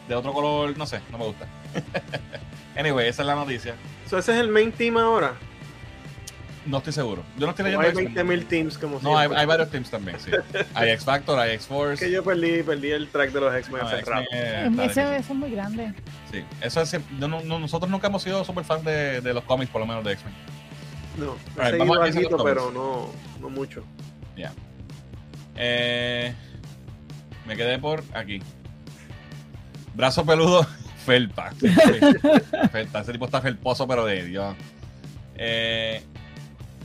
de otro color, no sé, no me gusta. <laughs> anyway, esa es la noticia. So, ese es el main team ahora. No estoy seguro. Yo no estoy leyendo hay X-Men. 20.000 teams como No, hay, hay varios teams también, sí. Hay X Factor, hay X Es Force. que yo perdí, perdí el track de los X-Men No, hace rato. eh, difícil. eso es muy grande. Sí, eso es. yo no- no- nosotros nunca hemos sido super fans de, de los cómics, por lo menos de X-Men. No, he vamos a los pero no, no mucho. Ya. Eh, me quedé por aquí. Brazo peludo, <laughs> felpa. Sí, <laughs> felpa. Ese tipo está felposo, pero de Dios. Eh,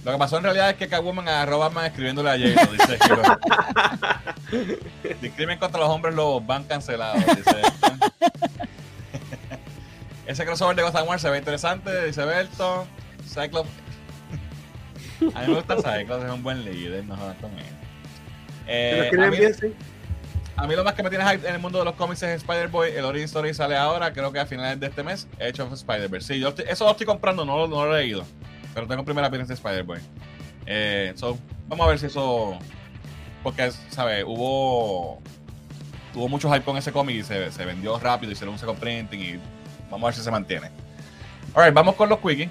lo que pasó en realidad es que Catwoman agarró a Batman escribiéndole a J-Lo. Dice que <laughs> Discrimen contra los hombres lobos van cancelados. Dice. <laughs> Ese crossover de Gotham War se ve interesante, dice Berto. Cyclops. A mí me gusta Cyclops, es un buen líder, no jodas con él. Eh, a, mí, bien, sí. a mí lo más que me tiene hype en el mundo de los cómics es Spider-Boy. El Origin Story sale ahora, creo que a finales de este mes. Hecho of Spider-Verse. Sí, yo estoy- eso lo estoy comprando, no lo he leído. Pero tengo primera appearance de Spider-Boy. Eh, so, vamos a ver si eso. Porque, ¿sabes? Hubo. Tuvo mucho hype con ese cómic y se, se vendió rápido. Hicieron un second printing y vamos a ver si se mantiene. Alright, vamos con los quickies.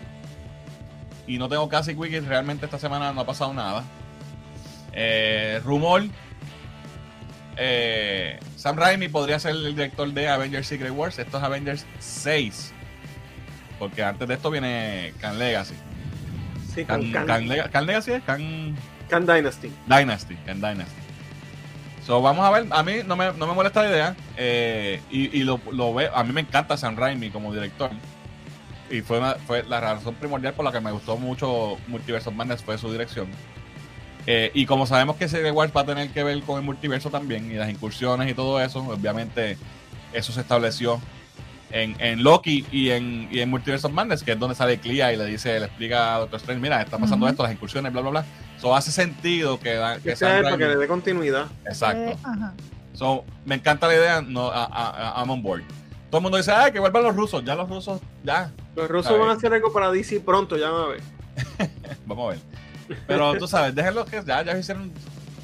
Y no tengo casi quickies. Realmente esta semana no ha pasado nada. Eh, rumor. eh, Sam Raimi podría ser el director de Avengers Secret Wars. Esto es Avengers 6. Porque antes de esto viene Khan Legacy. Sí, Khan, Khan, Khan Lega- Khan Legacy es Khan Khan Dynasty. Dynasty. Khan Dynasty. So, vamos a ver. A mí no me, no me molesta la idea. eh, y y lo, lo veo. A mí me encanta Sam Raimi como director. y fue, una- fue la razón primordial por la que me gustó mucho Multiverse of Madness fue su dirección. Eh, y como sabemos que Secret Wars va a tener que ver con el multiverso también y las incursiones y todo eso, obviamente eso se estableció en, en Loki y en, y en Multiverse of Madness, que es donde sale Clea y le dice, le explica a Doctor Strange, mira, está pasando esto, las incursiones, bla, bla, bla. Eso hace sentido que, da, que sea para que le dé continuidad. Exacto. Eh, ajá. So, me encanta la idea, no, a, a- a- I'm on board. Todo el mundo dice, ay, que vuelvan los rusos. Ya los rusos, ya, Los rusos van a hacer algo para DC pronto, ya van a ver. <laughs> vamos a ver. Pero tú sabes, déjenlos que ya, ya hicieron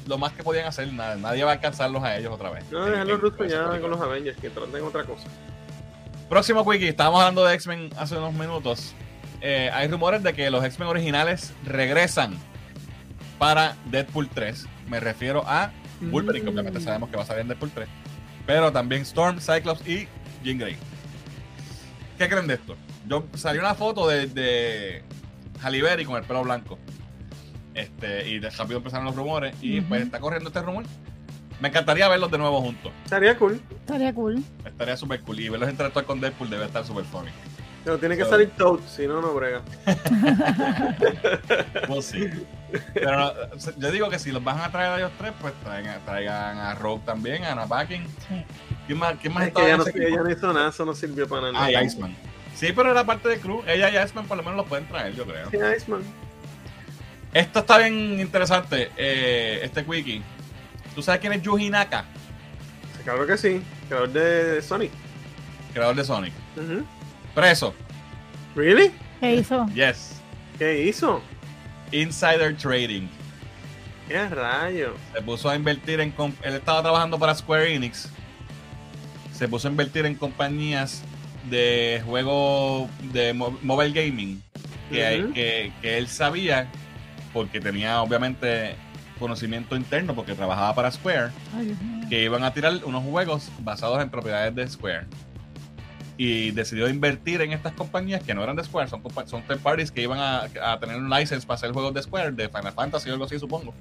lo más que podían hacer. nada- nadie va a alcanzarlos a ellos otra vez. No, En- dejar los en- rusos ya con los Avengers, que traten otra cosa. Próximo quickie, estábamos hablando de X-Men hace unos minutos. Eh, hay rumores de que los X-Men originales regresan para Deadpool 3. Me refiero a Wolverine, que obviamente Mm. sabemos que va a salir en Deadpool 3. Pero también Storm, Cyclops y Jean Grey. ¿Qué creen de esto? Yo salió una foto de, de Halle Berry con el pelo blanco. Este, y de rápido empezaron los rumores. Y Ujú. pues está corriendo este rumor. Me encantaría verlos de nuevo juntos. Estaría cool, Estaría cool. Estaría súper cool. Y verlos interactuar con Deadpool debe estar súper funny. pero tiene que So- salir Toad, si no, no brega. <laughs> Pues sí. Pero no, yo digo que si los van a traer a ellos tres, pues traigan, traigan a Rogue también, a Anna Paquin. Sí. ¿Quién más, quién más Es estaba que en ella no, ella no hizo nada, eso no sirvió para nada. Ah, y Iceman. Sí, pero era parte del crew. Ella y Iceman por lo menos los pueden traer, yo creo. Sí, Iceman. Esto está bien interesante, eh, este wiki. ¿Tú sabes quién es Yuji Naka? Claro que sí, creador de Sonic. Creador de Sonic. Preso. ¿Really? ¿Qué hizo? Yes. ¿Qué hizo? Insider Trading. ¿Qué rayo? Se puso a invertir en... Él estaba trabajando para Square Enix. Se puso a invertir en compañías de juego de mo- mobile gaming. Que, que él sabía, porque tenía obviamente conocimiento interno, porque trabajaba para Square, Ay, que iban a tirar unos juegos basados en propiedades de Square. Y decidió invertir en estas compañías que no eran de Square, son, son third parties que iban a, a tener un license para hacer juegos de Square, de Final Fantasy o algo así, supongo.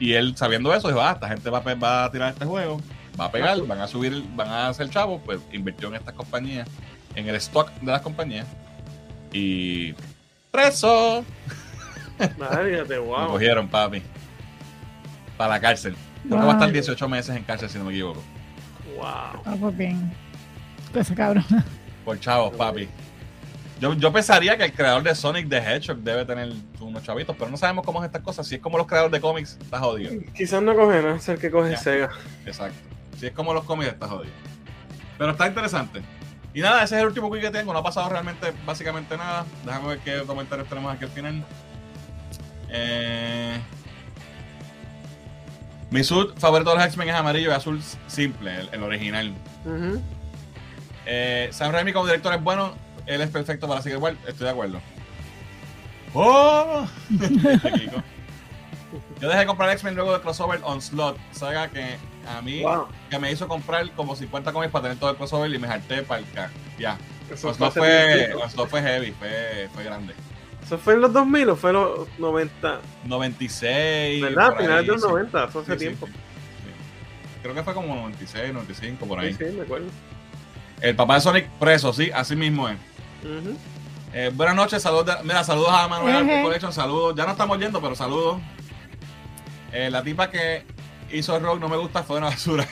Y él, sabiendo eso, dijo: Ah, esta gente va va a tirar este juego, va a pegar, van a subir, van a hacer chavo, pues invirtió en estas compañías, en el stock de las compañías. Y. ¡Preso! Lo <laughs> wow. cogieron, papi. Para la cárcel. Creo que va a estar 18 meses en cárcel, si no me equivoco. Wow. Ah, pues bien. Esa cabrón. <laughs> Por chavos, papi. Yo, yo pensaría que el creador de Sonic the Hedgehog debe tener unos chavitos, pero no sabemos cómo es estas cosas. Si es como los creadores de cómics, está jodido. Quizás no coge nada, es el que coge Ya. Sega. Exacto. Si es como los cómics, está jodido. Pero está interesante. Y nada, ese es el último quick que tengo. No ha pasado realmente, básicamente nada. Déjame ver qué comentarios tenemos aquí al final. Eh, mi suit favorito de los X-Men es amarillo y azul simple, el, el original. Ujú. Eh, Sam Raimi como director es bueno, él es perfecto para seguir igual, estoy de acuerdo. ¡Oh! <laughs> Yo dejé de comprar X-Men luego de crossover on slot, saga que a mí Wow. que me hizo comprar como 50 cómics para tener todo el crossover y me harté para el K. Ya. Eso Onslaught fue. Onslaught fue heavy, fue, fue grande. ¿Eso fue en los 2000 o fue en los 90? 96. ¿Verdad? Finales de los sí. 90, eso hace Sí, tiempo. sí, sí. Creo que fue como 96, 95, por ahí. Sí, sí, me acuerdo. El papá de Sonic preso, sí, así mismo es. Ujú. Eh, buenas noches, saludos. de- mira, saludos a Manuel Ejé. Arte Collection, saludos. Ya no estamos yendo, pero saludos. Eh, la tipa que hizo el rock no me gusta, fue una basura.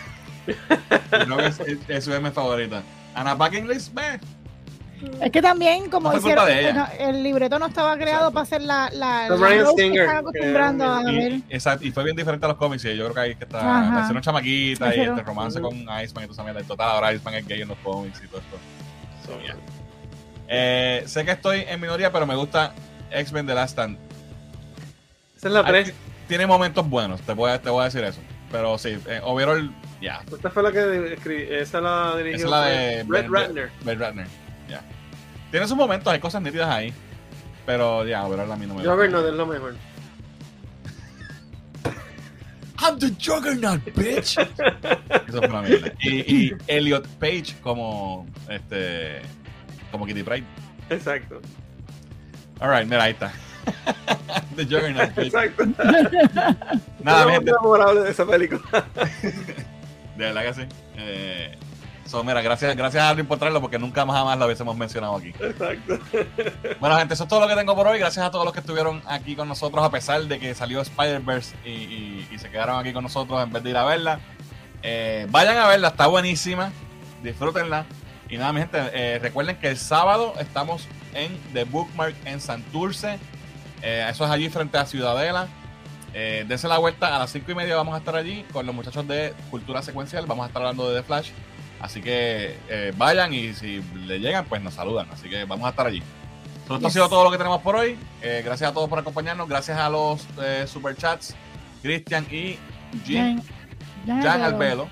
<laughs> no es, es, es su M favorita. Ana Packing List, ve. Es que también, como No hicieron, el libreto no estaba creado Exacto. para hacer la, la, que Singer, están acostumbrando a que- ver. Y, exacto, y fue bien diferente a los cómics. Y yo creo que ahí es que está. La hicieron chamaquita y Hicieron- este romance con Iceman y toda esa mierda. Y total, ahora Iceman es gay en los cómics y todo esto. So, yeah. Eh, sé que estoy en minoría, pero me gusta X-Men The Last Stand. Esa es la Hay- 3. Tiene momentos buenos, te voy a, te voy a decir eso. Pero sí, eh, overall, ya. Esta fue la que escribí, esa la dirigió Esa es la de Red Ben- Ratner. Blade Runner, ya. Tiene sus momentos, hay cosas nítidas ahí. Pero ya, overall a mí no me Juggernaut es lo mejor. I'm the Juggernaut, bitch. Eso fue una mierda. Y, y Elliot Page como este como Kitty Pride. Exacto. Alright, mira, ahí está. <laughs> the Juggernaut, bitch. Exacto. Nada, gente. memorable de esa película. De verdad que sí. Eh, so, mira, gracias, gracias a Alvin por traerlo porque nunca más jamás lo hubiésemos mencionado aquí. Exacto. <laughs> Bueno, gente, eso es todo lo que tengo por hoy. Gracias a todos los que estuvieron aquí con nosotros, a pesar de que salió Spider-Verse y, y- y se quedaron aquí con nosotros en vez de ir a verla. Eh, vayan a verla, está buenísima. Disfrútenla. Y nada, mi gente, eh, recuerden que el sábado estamos en The Bookmark en Santurce. Eh, eso es allí frente a Ciudadela. Eh, dense la vuelta a las 5 y media. Vamos a estar allí con los muchachos de Cultura Secuencial. Vamos a estar hablando de The Flash. Así que eh, vayan y si le llegan, pues nos saludan. Así que vamos a estar allí. Esto ha sido todo lo que tenemos por hoy. Eh, gracias a todos por acompañarnos. Gracias a los eh, superchats, Cristian y Jim, Jan, Jan. Albelo,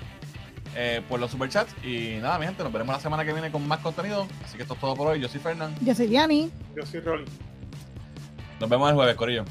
eh, por los superchats. Y nada, mi gente, nos veremos la semana que viene con más contenido. Así que esto es todo por hoy. Yo soy Fernán. Yo soy Diani. Yo soy Rolly. Nos vemos el jueves, Corillo.